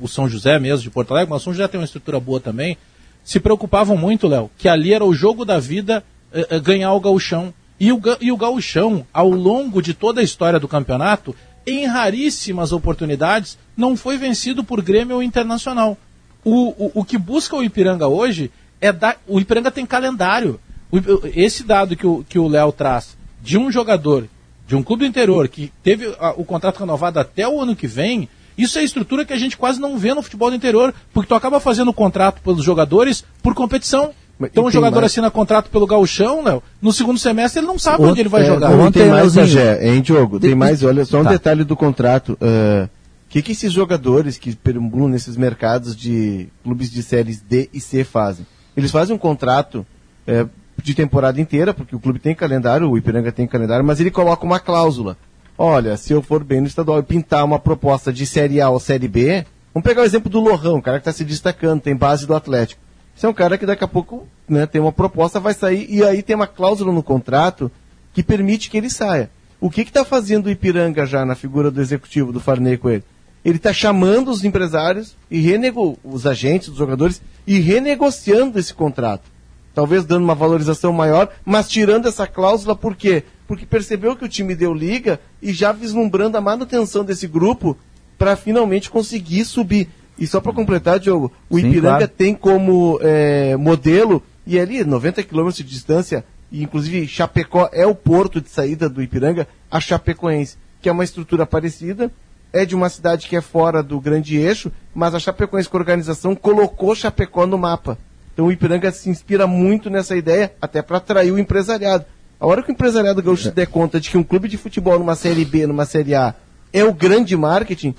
o- São José mesmo de Porto Alegre, mas o São José tem uma estrutura boa também, se preocupavam muito, Léo, que ali era o jogo da vida eh, eh, ganhar o gauchão. E o, e o gauchão, ao longo de toda a história do campeonato, em raríssimas oportunidades, não foi vencido por Grêmio ou Internacional. O, o, o que busca o Ipiranga hoje é dar. O Ipiranga tem calendário. O esse dado que o que o Léo traz de um jogador de um clube do interior que teve a- o contrato renovado até o ano que vem, isso é estrutura que a gente quase não vê no futebol do interior, porque tu acaba fazendo o contrato pelos jogadores por competição. Então o jogador mais- assina contrato pelo gauchão, Léo, no segundo semestre ele não sabe onde ele vai É, jogar. não, tem mais. Bagé, hein, Diogo? Tem mais, olha, só um Tá. detalhe do contrato. O que, que esses jogadores que perambulam nesses mercados de clubes de séries D e C fazem? Eles fazem um contrato é, de temporada inteira, porque o clube tem calendário, o Ipiranga tem calendário, mas ele coloca uma cláusula. Olha, se eu for bem no estadual e pintar uma proposta de Série A ou Série B, vamos pegar o exemplo do Lorrão, o cara que está se destacando, tem base do Atlético. Esse é um cara que daqui a pouco né, tem uma proposta, vai sair, e aí tem uma cláusula no contrato que permite que ele saia. O que está fazendo o Ipiranga já na figura do executivo do Farney com ele? Ele está chamando os empresários e renego os agentes, os jogadores, e renegociando esse contrato. Talvez dando uma valorização maior, mas tirando essa cláusula, por quê? Porque percebeu que o time deu liga e já vislumbrando a manutenção desse grupo para finalmente conseguir subir. E só para completar, Diogo, o Sim, Ipiranga claro. tem como eh, modelo, e ali 90 quilômetros de distância, e inclusive Chapecó é o porto de saída do Ipiranga, a Chapecoense, que é uma estrutura parecida, é de uma cidade que é fora do grande eixo, mas a Chapecoense com a organização colocou Chapecó no mapa. Então o Ipiranga se inspira muito nessa ideia, até para atrair o empresariado. A hora que o empresariado gaúcho se der conta de que um clube de futebol numa série B, numa série A, é o grande marketing,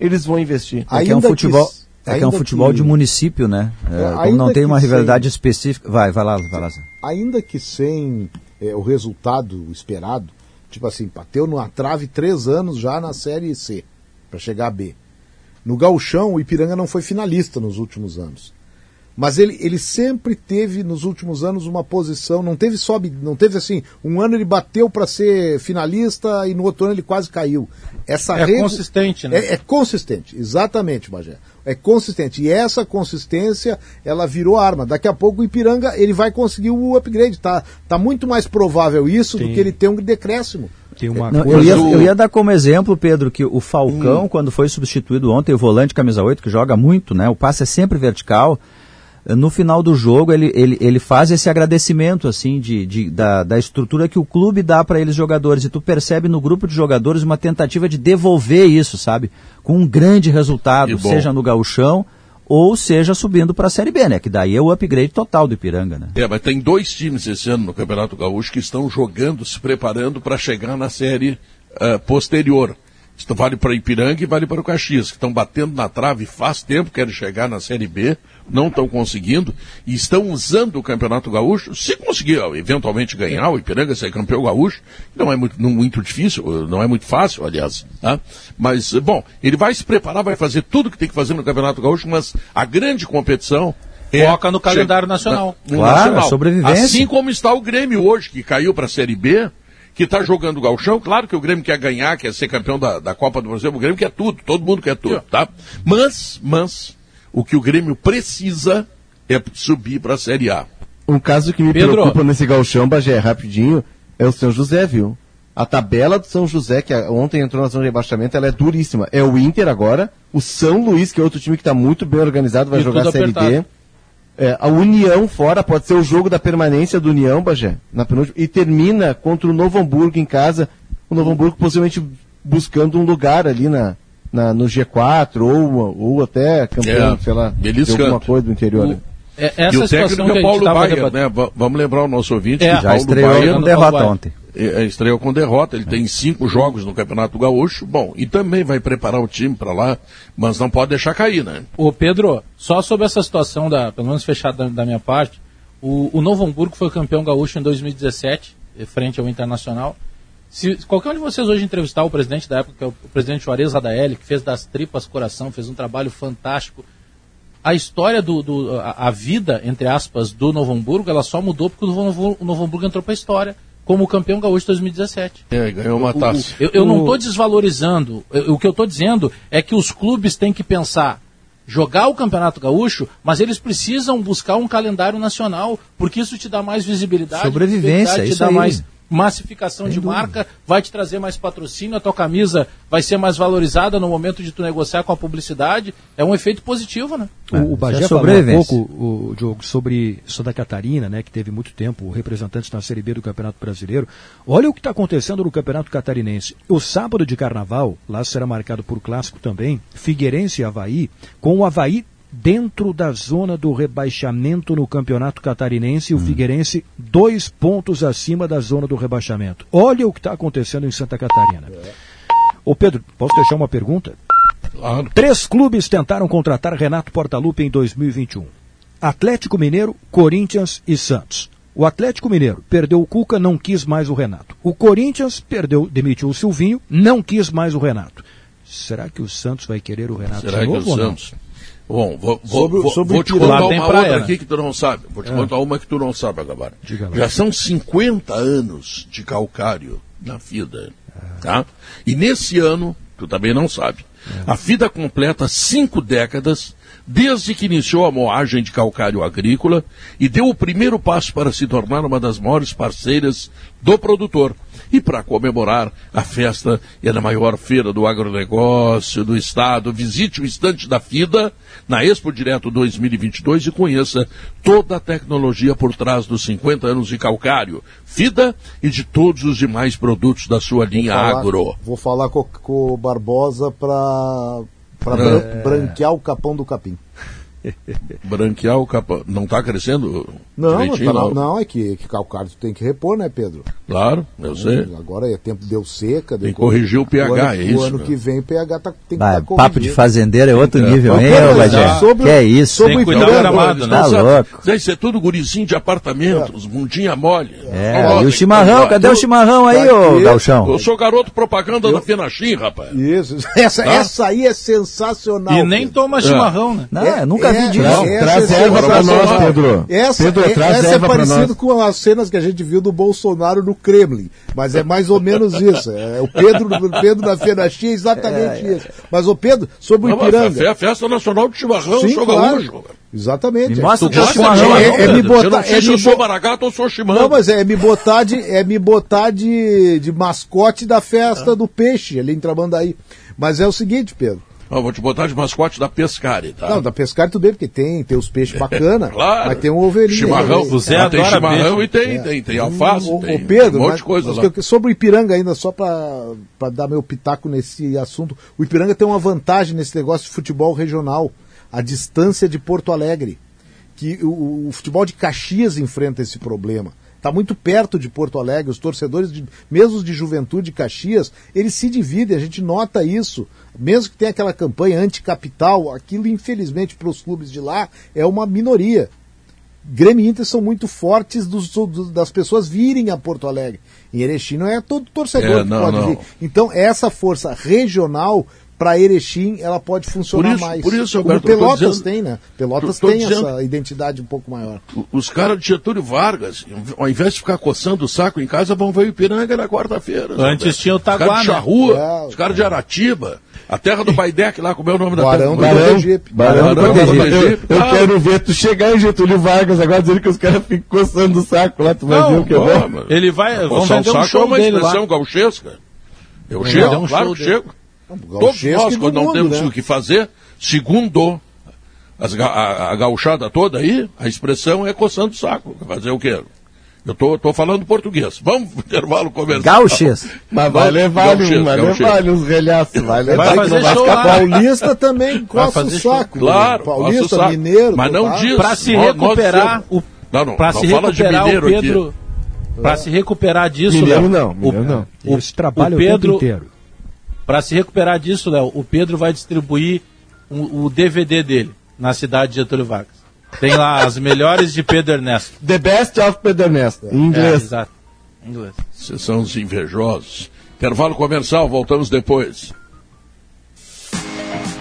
eles vão investir. É que é um futebol, é que é um futebol de município, né? É, É, não tem que uma rivalidade sem- específica. Vai, vai lá, vai lá. Ainda que sem é, o resultado esperado, tipo assim, bateu numa trave três anos já na Série C, para chegar a B. No gauchão, o Ipiranga não foi finalista nos últimos anos. Mas ele, ele sempre teve nos últimos anos uma posição, não teve sobe, não teve assim, um ano ele bateu para ser finalista e no outro ano ele quase caiu. Essa É regu- consistente, né? É, é consistente, exatamente, Bagé. É consistente. E essa consistência, ela virou arma. Daqui a pouco o Ipiranga, ele vai conseguir o upgrade. Tá, tá muito mais provável isso do Tem- que ele ter um decréscimo. Tem uma Não, eu, coisa. ia, eu ia dar como exemplo, Pedro, que o Falcão, quando foi substituído ontem, o volante camisa 8, que joga muito, né? O passe é sempre vertical. No final do jogo, ele, ele, ele faz esse agradecimento, assim, de, de- da, da estrutura que o clube dá para eles jogadores. E tu percebe no grupo de jogadores uma tentativa de devolver isso, sabe? Com um grande resultado, seja no gauchão ou seja subindo para a Série B, né? Que daí é o upgrade total do Ipiranga, né? É, mas tem dois times esse ano no Campeonato Gaúcho que estão jogando, se preparando para chegar na série ah, posterior. Isso vale para Ipiranga e vale para o Caxias, que estão batendo na trave faz tempo, querem chegar na Série B, não estão conseguindo, e estão usando o Campeonato Gaúcho, se conseguir eventualmente ganhar o Ipiranga ser campeão gaúcho, não é muito, não muito difícil, não é muito fácil, aliás. Tá? Mas, bom, ele vai se preparar, vai fazer tudo o que tem que fazer no Campeonato Gaúcho, mas a grande competição é Foca no calendário nacional. no Claro, nacional. a sobrevivência. Assim como está o Grêmio hoje, que caiu para a Série B, que está jogando o Galchão. Claro que o Grêmio quer ganhar, quer ser campeão da, da Copa do Brasil. O Grêmio quer tudo, todo mundo quer tudo, tá? Mas, mas, o que o Grêmio precisa é subir para a Série A. Um caso que me Pedro. preocupa nesse galchão, Bagé, rapidinho, é o São José, viu? A tabela do São José, que ontem entrou na zona de rebaixamento, ela é duríssima. É o Inter agora, o São Luís, que é outro time que está muito bem organizado, vai E jogar a Série B. É, a União fora, pode ser o jogo da permanência do União, Bagé, na penúltima, e termina contra o Novo Hamburgo em casa, o Novo Hamburgo possivelmente buscando um lugar ali na, na- no G4, ou, ou até campeão, É, sei lá, de alguma coisa do interior. O-? É, essa e o situação técnico que é o Paulo debatendo. né? Va- Vamos lembrar o nosso ouvinte É, que Já Paulo estreou com no derrota ontem. É, é, estreou com derrota. Ele tem cinco jogos no Campeonato Gaúcho. Bom, e também vai preparar o time para lá, mas não pode deixar cair, né? Ô Pedro, só sobre essa situação, da, pelo menos fechada da, minha parte, o, o Novo Hamburgo foi campeão gaúcho em 2017, eh, frente ao Internacional, Se qualquer um de vocês hoje entrevistar o presidente da época, que é o presidente Juarez Radaeli, que fez das tripas coração, fez um trabalho fantástico. A história do, do a, a vida, entre aspas, do Novo Hamburgo, ela só mudou porque o Novo, o Novo Hamburgo entrou para a história como campeão gaúcho 2017. É, ganhou uma O- o- taça. Eu, eu não estou desvalorizando. Eu- o que eu estou dizendo é que os clubes têm que pensar jogar o Campeonato Gaúcho, mas eles precisam buscar um calendário nacional, porque isso te dá mais visibilidade, Sobrevivência, te isso dá aí. mais massificação de marca, vai te trazer mais patrocínio, a tua camisa vai ser mais valorizada no momento de tu negociar com a publicidade. É um efeito positivo, né? O, o Bagé Isso é falou há sobrevivência. pouco, o Diogo, sobre Santa Catarina, né, que teve muito tempo representantes na Série B do Campeonato Brasileiro. Olha o que está acontecendo no Campeonato Catarinense. O sábado de carnaval, lá será marcado por clássico também, Figueirense e Havaí, com o Havaí dentro da zona do rebaixamento no Campeonato Catarinense o Figueirense dois pontos acima da zona do rebaixamento. Olha o que está acontecendo em Santa Catarina. Ô Pedro, posso deixar uma pergunta? Claro. Três clubes tentaram contratar Renato Portaluppi em 2021. Atlético Mineiro, Corinthians e Santos. O Atlético Mineiro perdeu o Cuca, não quis mais o Renato. O Corinthians perdeu, demitiu o Silvinho, não quis mais o Renato. Será que o Santos vai querer o Renato Será de que novo o ou não? Bom, vou, Sobre- vou, sobre vou te contar uma outra né? aqui que tu não sabe. Vou te É. contar uma que tu não sabe lá. Já são 50 anos de calcário na FIDA. Tá? E nesse ano, tu também não sabe, a FIDA completa cinco décadas desde que iniciou a moagem de calcário agrícola e deu o primeiro passo para se tornar uma das maiores parceiras do produtor. E para comemorar, a festa é na maior feira do agronegócio do estado. Visite o estante da FIDA na Expo Direto 2022 e conheça toda a tecnologia por trás dos 50 anos de calcário, FIDA e de todos os demais produtos da sua linha falar- agro. Vou falar com, com o Barbosa para para É. branquear o capão do capim. *laughs* Branquear o capa. Não está crescendo Não, tá- não. não, é que, que calcário tu tem que repor, né, Pedro? Claro, eu sei. Agora é tempo deu seca. Tem que corrigir o pH, o ano, é isso, O ano né? que vem o pH tá, tem que estar papo de fazendeiro é outro nível, hein, Bagé? sobre- Que é isso? sobre Tem que cuidar do gramado, né? Tá Sabe, louco. Isso é tudo gurizinho de apartamento, os bundinha mole. É, Ó, e o chimarrão, cadê o chimarrão aí, Tá ô. Galchão? Eu sou garoto propaganda da Fenachim, rapaz. Isso, *laughs* essa, Tá? essa aí é sensacional. E nem toma chimarrão, né? Não, eu nunca vi disso. essa Traz é erva pra nós. Pedro. Essa, Pedro, é, traz essa é erva pra parecido com as cenas que a gente viu do Bolsonaro no Kremlin. Mas é mais ou menos isso. É, o Pedro, o Pedro da Fenachim é exatamente isso. Mas o Pedro, sobre o Não, Ipiranga. é a festa nacional de chimarrão, Sim, eu sou claro. gaúcho. Exatamente. Me mostra É, o é, é, é me Eu botar, não sei é se eu sou bo- maragato ou sou chimarrão. Não, mas é me botar de, é me botar de, de mascote da festa do peixe ali em Tramandaí. Mas é o seguinte, Pedro. Ó, vou te botar de mascote da Pescari, tá? Não, da pescar tudo bem, porque tem, tem os peixes *laughs* bacana, Claro. mas tem um ovelhinho. Chimarrão. aí. O Zé Ah, tem chimarrão peixe. e tem- É. tem- tem alface, O, tem o Pedro, um monte mas- de coisa mas lá. eu- sobre o Ipiranga ainda, só para dar meu pitaco nesse assunto, o Ipiranga tem uma vantagem nesse negócio de futebol regional, a distância de Porto Alegre, que o, o futebol de Caxias enfrenta esse problema. Está muito perto de Porto Alegre, os torcedores, de, mesmo de juventude de Caxias, eles se dividem, a gente nota isso. Mesmo que tenha aquela campanha anticapital, aquilo, infelizmente, para os clubes de lá, é uma minoria. Grêmio e Inter são muito fortes dos- das pessoas virem a Porto Alegre. Em Erechim não é todo torcedor É, que não, pode não. vir. Então, essa força regional, para Erechim, ela pode funcionar Por isso- mais. por isso, Como Alberto, tô Pelotas dizendo- tem, né? Pelotas tô- tô tem dizendo- essa identidade um pouco maior. Os caras de Getúlio Vargas, ao invés de ficar coçando o saco em casa, vão ver o Ipiranga na quarta-feira. Antes tinha o Os caras Taguá, de né? Charrua, É. os caras de Aratiba, a terra do Baidec lá, como é o nome da Barão terra? do Cotegipe. Barão do Barão do Cotegipe. Eu, eu claro. quero ver tu chegar em Getúlio Vargas agora dizendo que os caras ficam coçando o saco lá, tu vai ver Não, o que é. Ele vai. Vamos vender um é show uma dele lá. expressão gauchesca. Eu Vamos chego, vender um claro show que dele. chego. Todos nós, do quando não mundo, temos né? o que fazer, segundo as a, a gauchada toda aí, a expressão é coçando o saco. Fazer o quê? Eu tô, tô falando português. Vamos pro intervalo comercial. Gauchês. Mas vai levar, gauchês, vai levar uns relhaços, vai levar. Vai fazer show lá. Paulista também coça o saco. Claro, Paulista, o saco. mineiro. Mas não diz. Para se recuperar o Não, não, Para não se fala de recuperar mineiro o aqui. Pedro, para se recuperar disso, Mineiro não, o- mineiro não. Eles trabalham o Pedro- o tempo inteiro. Para se recuperar disso, Léo, o Pedro vai distribuir o, o DVD dele na cidade de Getúlio Vargas. Tem lá as melhores de Pedro Ernesto. The best of Pedro Ernesto, em É, inglês. exato. Inglês. Vocês são os invejosos. Intervalo comercial, voltamos depois.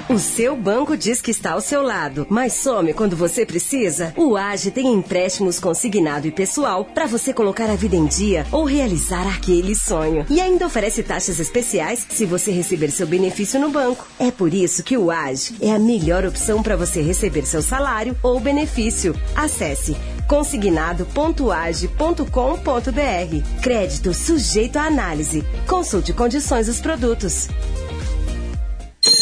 O seu banco diz que está ao seu lado, mas some quando você precisa? O AGE tem empréstimos consignado e pessoal para você colocar a vida em dia ou realizar aquele sonho. E ainda oferece taxas especiais se você receber seu benefício no banco. É por isso que o AGE é a melhor opção para você receber seu salário ou benefício. Acesse consignado.age.com.br. Crédito sujeito à análise. Consulte condições dos produtos.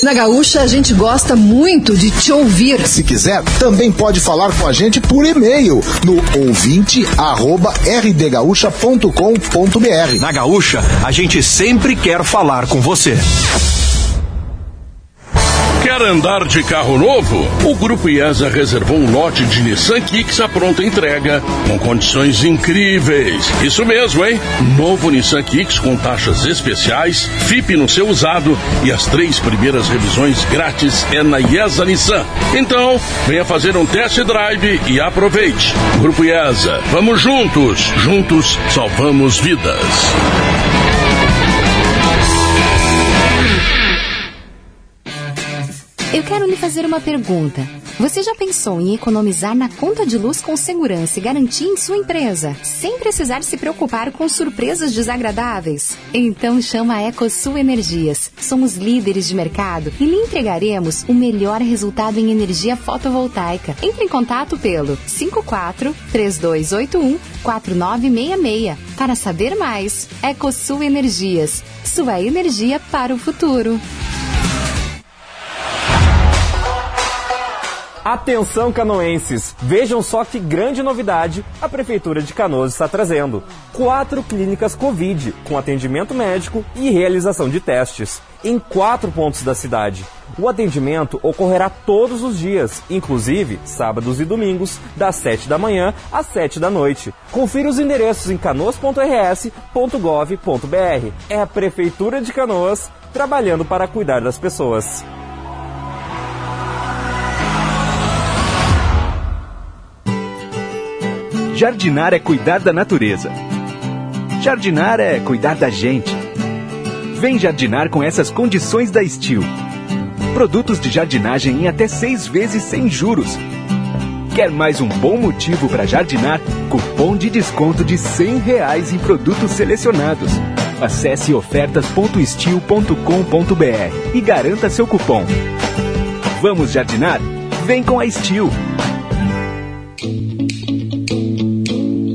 Na Gaúcha, a gente gosta muito de te ouvir. Se quiser, também pode falar com a gente por e-mail no ouvinte@rdgaúcha.com.br. Na Gaúcha, a gente sempre quer falar com você. Quer andar de carro novo? O Grupo IESA reservou um lote de Nissan Kicks à pronta entrega, com condições incríveis. Isso mesmo, hein? Novo Nissan Kicks com taxas especiais, FIP no seu usado e as três primeiras revisões grátis é na IESA Nissan. Então, venha fazer um test drive e aproveite. Grupo IESA, vamos juntos. Juntos salvamos vidas. Eu quero lhe fazer uma pergunta. Você já pensou em economizar na conta de luz com segurança e garantia em sua empresa, sem precisar se preocupar com surpresas desagradáveis? Então chama a EcoSul Energias. Somos líderes de mercado e lhe entregaremos o melhor resultado em energia fotovoltaica. Entre em contato pelo 54 3281 4966 para saber mais. EcoSul Energias. Sua energia para o futuro. Atenção canoenses, vejam só que grande novidade a Prefeitura de Canoas está trazendo. Quatro clínicas Covid, com atendimento médico e realização de testes, em quatro pontos da cidade. O atendimento ocorrerá todos os dias, inclusive sábados e domingos, das 7 da manhã às 7 da noite. Confira os endereços em canoas.rs.gov.br. É a Prefeitura de Canoas trabalhando para cuidar das pessoas. Jardinar é cuidar da natureza. Jardinar é cuidar da gente. Vem jardinar com essas condições da Steel. Produtos de jardinagem em até seis vezes sem juros. Quer mais um bom motivo para jardinar? Cupom de desconto de R$ reais em produtos selecionados. Acesse ofertas.steel.com.br e garanta seu cupom. Vamos jardinar? Vem com a Steel.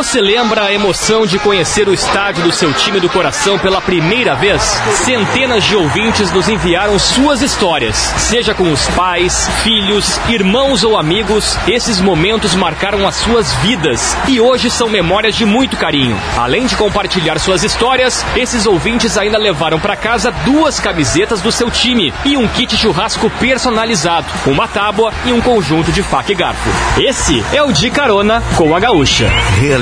Você lembra a emoção de conhecer o estádio do seu time do coração pela primeira vez? Centenas de ouvintes nos enviaram suas histórias. Seja com os pais, filhos, irmãos ou amigos, esses momentos marcaram as suas vidas e hoje são memórias de muito carinho. Além de compartilhar suas histórias, esses ouvintes ainda levaram para casa duas camisetas do seu time e um kit churrasco personalizado, uma tábua e um conjunto de faca e garfo. Esse é o De Carona com a Gaúcha.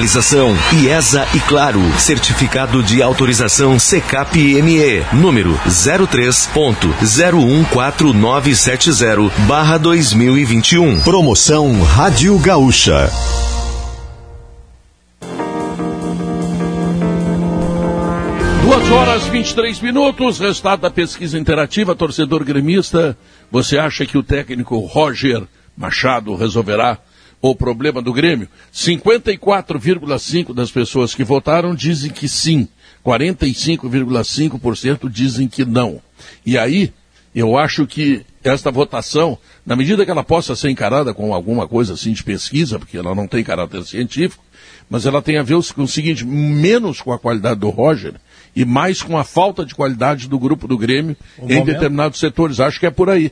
Realização IESA e Claro. Certificado de autorização CCAP-ME. Número 03.014970 barra 2021. Promoção Rádio Gaúcha. Duas horas 23 minutos, resultado da pesquisa interativa, torcedor gremista. Você acha que o técnico Roger Machado resolverá o problema do Grêmio? 54,5% das pessoas que votaram dizem que sim, 45,5% dizem que não. E aí, eu acho que esta votação, na medida que ela possa ser encarada com alguma coisa assim de pesquisa, porque ela não tem caráter científico, mas ela tem a ver com o seguinte, menos com a qualidade do Roger e mais com a falta de qualidade do grupo do Grêmio O em momento- determinados setores. Acho que é por aí.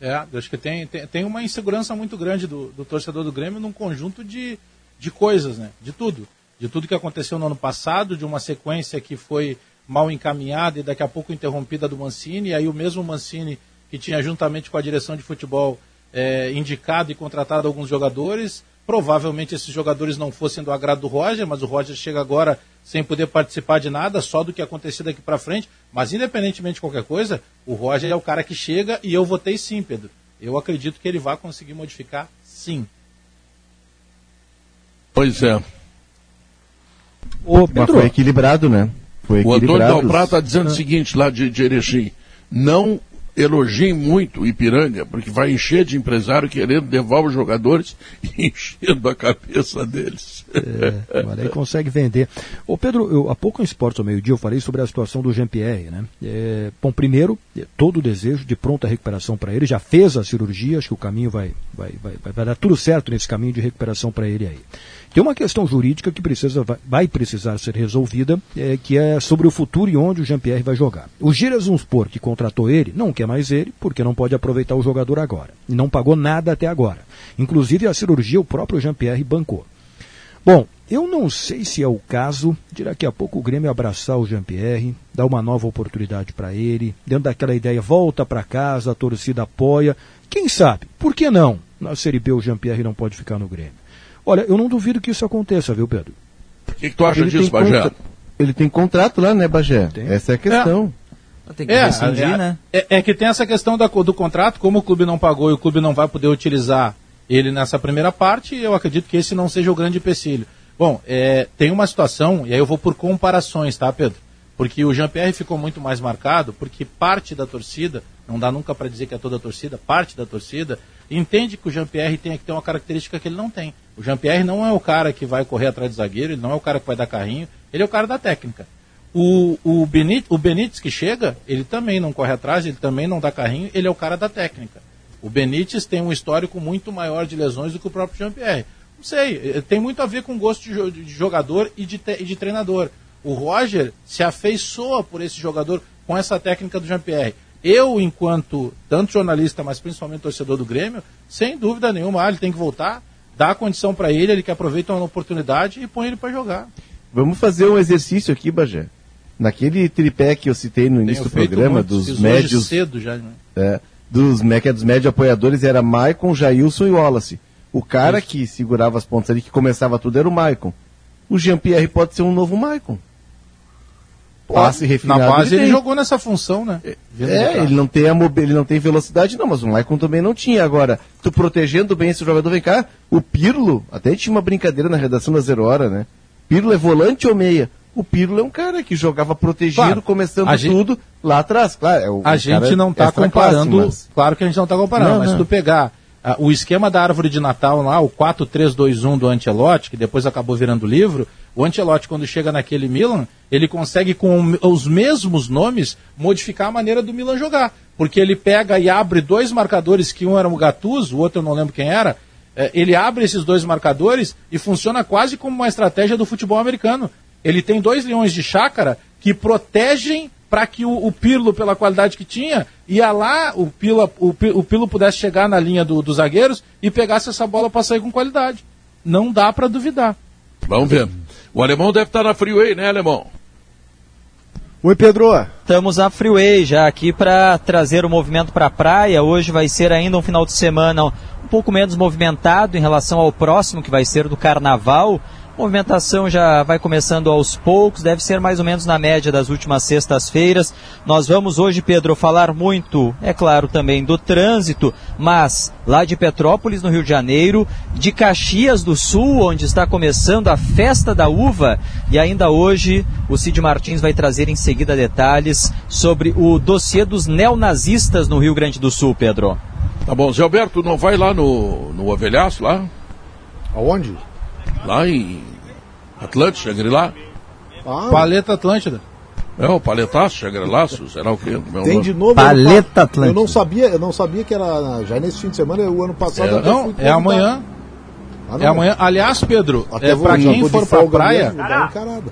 É, acho que tem, tem, tem uma insegurança muito grande do, do torcedor do Grêmio num conjunto de, de coisas, né? De tudo. De tudo que aconteceu no ano passado, de uma sequência que foi mal encaminhada e daqui a pouco interrompida do Mancini, e aí o mesmo Mancini que tinha juntamente com a direção de futebol é, indicado e contratado alguns jogadores, provavelmente esses jogadores não fossem do agrado do Roger, mas o Roger chega agora sem poder participar de nada, só do que acontecer daqui para frente, mas independentemente de qualquer coisa, o Roger é o cara que chega e eu votei sim, Pedro. Eu acredito que ele vai conseguir modificar sim. Pois é. O Pedro, foi equilibrado, né? Foi O Antônio equilibrado. Dalprá está dizendo o seguinte lá de, de Erechim. Não elogiem muito o Ipiranga, porque vai encher de empresário querendo levar os jogadores e *laughs* enchendo a cabeça deles. É, mas aí consegue vender. Ô Pedro, eu, há pouco em Esporte ao meio-dia eu falei sobre a situação do Jean-Pierre, né? É, bom, primeiro, é, todo o desejo de pronta recuperação para ele, já fez a cirurgia, acho que o caminho vai, vai, vai, vai dar tudo certo nesse caminho de recuperação para ele aí. Tem uma questão jurídica que precisa, vai, precisar ser resolvida, é, que é sobre o futuro e onde o Jean-Pierre vai jogar. O Giresunspor, que contratou ele, não quer mais ele, porque não pode aproveitar o jogador agora. E não pagou nada até agora. Inclusive a cirurgia o próprio Jean-Pierre bancou. Bom, eu não sei se é o caso de daqui a pouco o Grêmio abraçar o Jean-Pierre, dar uma nova oportunidade para ele, dentro daquela ideia, volta para casa, a torcida apoia. Quem sabe? Por que não? Na Série B o Jean-Pierre não pode ficar no Grêmio. Olha, eu não duvido que isso aconteça, viu, Pedro? O que, que tu acha Ele disso, Bagé? contra- Ele tem contrato lá, né, Bagé? Essa é a questão. Tem É, é, é, é que tem essa questão da, do contrato, como o clube não pagou e o clube não vai poder utilizar ele nessa primeira parte, eu acredito que esse não seja o grande empecilho. Bom, é, tem uma situação, e aí eu vou por comparações, tá, Pedro? Porque o Jean-Pierre ficou muito mais marcado, porque parte da torcida, não dá nunca para dizer que é toda a torcida, parte da torcida, entende que o Jean-Pierre tem que ter uma característica que ele não tem. O Jean-Pierre não é o cara que vai correr atrás do zagueiro, ele não é o cara que vai dar carrinho, ele é o cara da técnica. O, o, Benítez, o Benítez que chega, ele também não corre atrás, ele também não dá carrinho, ele é o cara da técnica. O Benítez tem um histórico muito maior de lesões do que o próprio Jean-Pierre. Não sei, eh, tem muito a ver com gosto de, jo- de jogador e de, te- e de treinador. O Roger se afeiçoa por esse jogador com essa técnica do Jean-Pierre. Eu, enquanto tanto jornalista, mas principalmente torcedor do Grêmio, sem dúvida nenhuma, ah, ele tem que voltar, dá a condição para ele, ele que aproveita uma oportunidade e põe ele para jogar. Vamos fazer um exercício aqui, Bagé. Naquele tripé que eu citei no início do programa, muito, dos médios. cedo já, né? É, dos, é dos médios apoiadores era Maicon, Jailson e Wallace. O cara que segurava as pontas ali, que começava tudo, era o Maicon. O Jean-Pierre pode ser um novo Maicon. Passe refinado. Na base ele, tem. jogou nessa função, né? Vindo de É, trás. ele não tem a ele não tem velocidade, não, mas o Maicon também não tinha. Agora, tu protegendo bem esse jogador, vem cá, o Pirlo, até tinha uma brincadeira na redação da Zero Hora, né? Pirlo é volante ou meia? O Pirlo é um cara que jogava protegido, Claro, começando gente- tudo lá atrás. Claro, é o, A gente não está comparando, mas- claro que a gente não está comparando, Não, mas não. se tu pegar ah, o esquema da árvore de Natal lá, o 4-3-2-1 do Ancelotti, que depois acabou virando livro, o Ancelotti quando chega naquele Milan, ele consegue com os mesmos nomes modificar a maneira do Milan jogar, porque ele pega e abre dois marcadores, que um era o Gattuso, o outro eu não lembro quem era, eh, ele abre esses dois marcadores e funciona quase como uma estratégia do futebol americano. Ele tem dois leões de chácara que protegem para que o, o Pirlo, pela qualidade que tinha, ia lá, o Pirlo, o, o Pirlo pudesse chegar na linha do- dos zagueiros e pegasse essa bola para sair com qualidade. Não dá para duvidar. Vamos ver. O alemão deve estar na freeway, né, alemão? Oi, Pedro. Estamos na Freeway já aqui para trazer o movimento para a praia. Hoje vai ser ainda um final de semana um pouco menos movimentado em relação ao próximo, que vai ser do Carnaval. Movimentação já vai começando aos poucos, deve ser mais ou menos na média das últimas sextas-feiras. Nós vamos hoje, Pedro, falar muito, é claro, também do trânsito, mas lá de Petrópolis, no Rio de Janeiro, de Caxias do Sul, onde está começando a Festa da Uva, e ainda hoje o Cid Martins vai trazer em seguida detalhes sobre o dossiê dos neonazistas no Rio Grande do Sul, Pedro. Tá bom, Zé Alberto, não vai lá no, no Ovelhaço, lá? Aonde? Lá em Atlântico, Shangri-La? Ah, Paleta Atlântida. É, o paletaço, Shangri-Laço, será o quê? Meu Tem nome. de novo. Paleta Atlântica. Eu não sabia, eu não sabia que era já nesse fim de semana, o ano passado. É, não, é amanhã. Ah, não. É amanhã. Aliás, Pedro, Até é, vou- já quem for para folga praia, mesmo, encarada.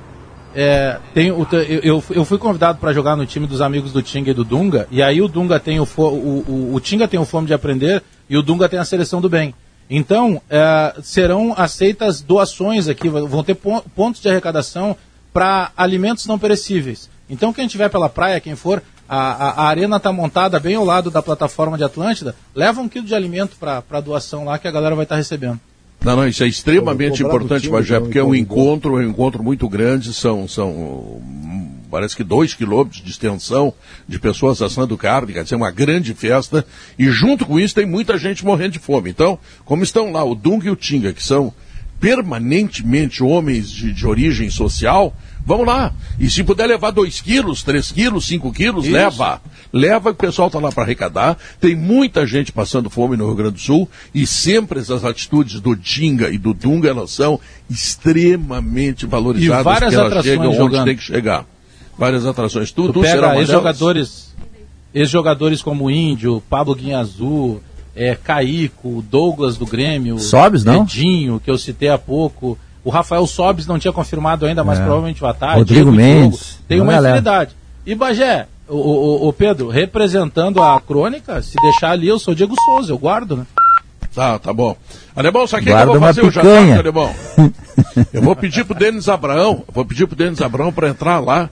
É, tem o, eu, eu- eu fui convidado para jogar no time dos amigos do Tinga e do Dunga, e aí o Dunga tem o, fo- o, o, o Tinga tem o fome de aprender e o Dunga tem a seleção do bem. Então, é, serão aceitas doações aqui, vão ter pon- pontos de arrecadação para alimentos não perecíveis. Então, quem estiver pela praia, quem for, a, a, a arena está montada bem ao lado da plataforma de Atlântida, leva um quilo de alimento para doação lá que a galera vai estar recebendo. Não, não, isso é extremamente importante, time, então, porque é um encontro, é um encontro muito grande, são, são parece que dois quilômetros de extensão de pessoas assando carne, quer dizer, uma grande festa, e junto com isso tem muita gente morrendo de fome. Então, como estão lá o Dung e o Tinga, que são permanentemente homens de, de origem social, vamos lá. E se puder levar 2 quilos, 3 quilos, 5 quilos, Isso. leva. Leva que o pessoal está lá para arrecadar. Tem muita gente passando fome no Rio Grande do Sul e sempre essas atitudes do Tinga e do Dunga elas são extremamente valorizadas E várias porque elas atrações chegam onde jogando. tem que chegar. Várias atrações. Tu, Tu tu será pega ex-jogadores, ex-jogadores como o Índio, Pablo Guinha Azul, é, Caico, Douglas do Grêmio, Sobes, não? Edinho, que eu citei há pouco. O Rafael Sobes não tinha confirmado ainda, mas É. provavelmente vai estar. Rodrigo Diego Mendes. Tem uma uma galera. infinidade. E Bagé, o, o, o Pedro, representando a crônica, se deixar ali, eu sou Diego Souza, eu guardo, né? Tá, tá bom. Alemão, sabe o que que eu vou fazer picanha. tarde, Alemão? Eu vou pedir pro Denis Abraão, vou pedir pro Denis Abraão para entrar lá,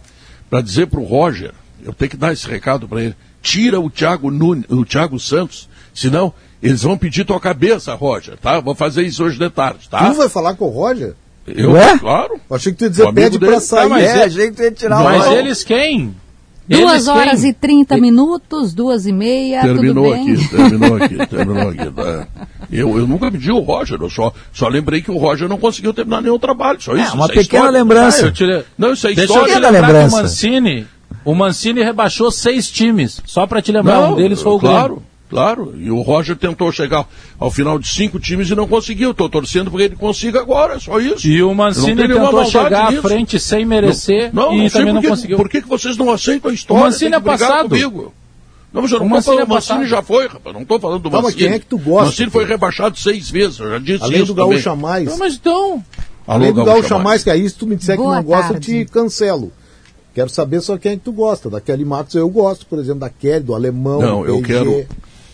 para dizer pro Roger, eu tenho que dar esse recado para ele, tira o Thiago, Nunes, o Thiago Santos, senão eles vão pedir tua cabeça, Roger, tá? Vou fazer isso hoje de tarde, tá? Tu vai falar com o Roger? Eu, Ué? claro. Eu achei que tu ia O dizer pede dele. pra sair. Ah, mas É, ele- achei que tu ia tirar Mas o Roger. eles quem? Duas Eles horas quem? e 30 minutos, duas e meia, Terminou tudo bem? aqui, terminou aqui, terminou aqui. tá? *laughs* Eu, eu nunca pedi o Roger, eu só, só lembrei que o Roger não conseguiu terminar nenhum trabalho, só isso. uma isso pequena história. lembrança. Ah, eu Não, isso é Deixa eu história. te Pequena lembrar que lembrança. o Mancini, o Mancini rebaixou seis times. Só pra te lembrar, um deles foi o Grêmio. Claro, claro. E o Roger tentou chegar ao final de cinco times e não conseguiu. Estou torcendo para que ele consiga agora, é só isso. E o Eu não Mancini tentou chegar à nisso. frente sem merecer Não, e não também não conseguiu. Por que que vocês não aceitam a história? O Mancini é passado. Comigo. Não, mas eu não O estou Mancini falando, é o Mancini passado. já foi, rapaz. Não estou falando do Tá, mas Mancini. quem é que tu gosta, O Mancini foi rebaixado seis vezes, eu já disse Além isso do Gaúcha também. Mais. Não, mas então... Alô, Além do Gaúcha Gaúcha Mais, que aí se tu me disser que Boa não gosta, eu te cancelo. Quero saber só quem é que tu gosta. Da Kelly Matos eu gosto, por exemplo, da Kelly, do Alemão, Não, eu quero,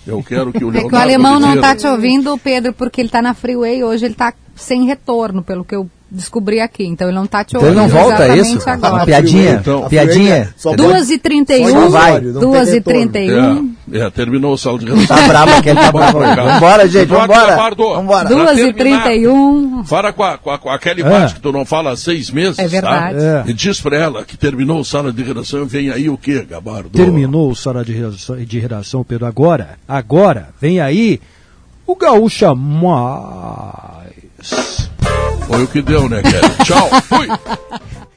eu quero que o É Leonardo que o alemão não Oliveira- tá te ouvindo, Pedro, porque ele tá na freeway hoje, ele tá sem retorno, pelo que eu descobri aqui. Então ele não tá te Então ouvindo ele não volta, é isso? agora. Uma piadinha, Então, piadinha. Só pode- 2 e 31 Só vai, não tem 2 e. 31 É, é, terminou o saldo de redação. Tá brabo que ele tá. Vambora, gente, vambora. Gabardo, Vambora. 2 e terminar, 31 Fala com a, com a, com a Kelly É. Que tu não fala há seis meses. É verdade. Tá? É. E diz pra ela que terminou o sala de redação e vem aí o quê, Gabardo? Terminou o sala de redação, de redação, Pedro. Agora, agora, vem aí o Gaúcha Mais. Foi o que deu, né, Kelly? Tchau, fui. *laughs*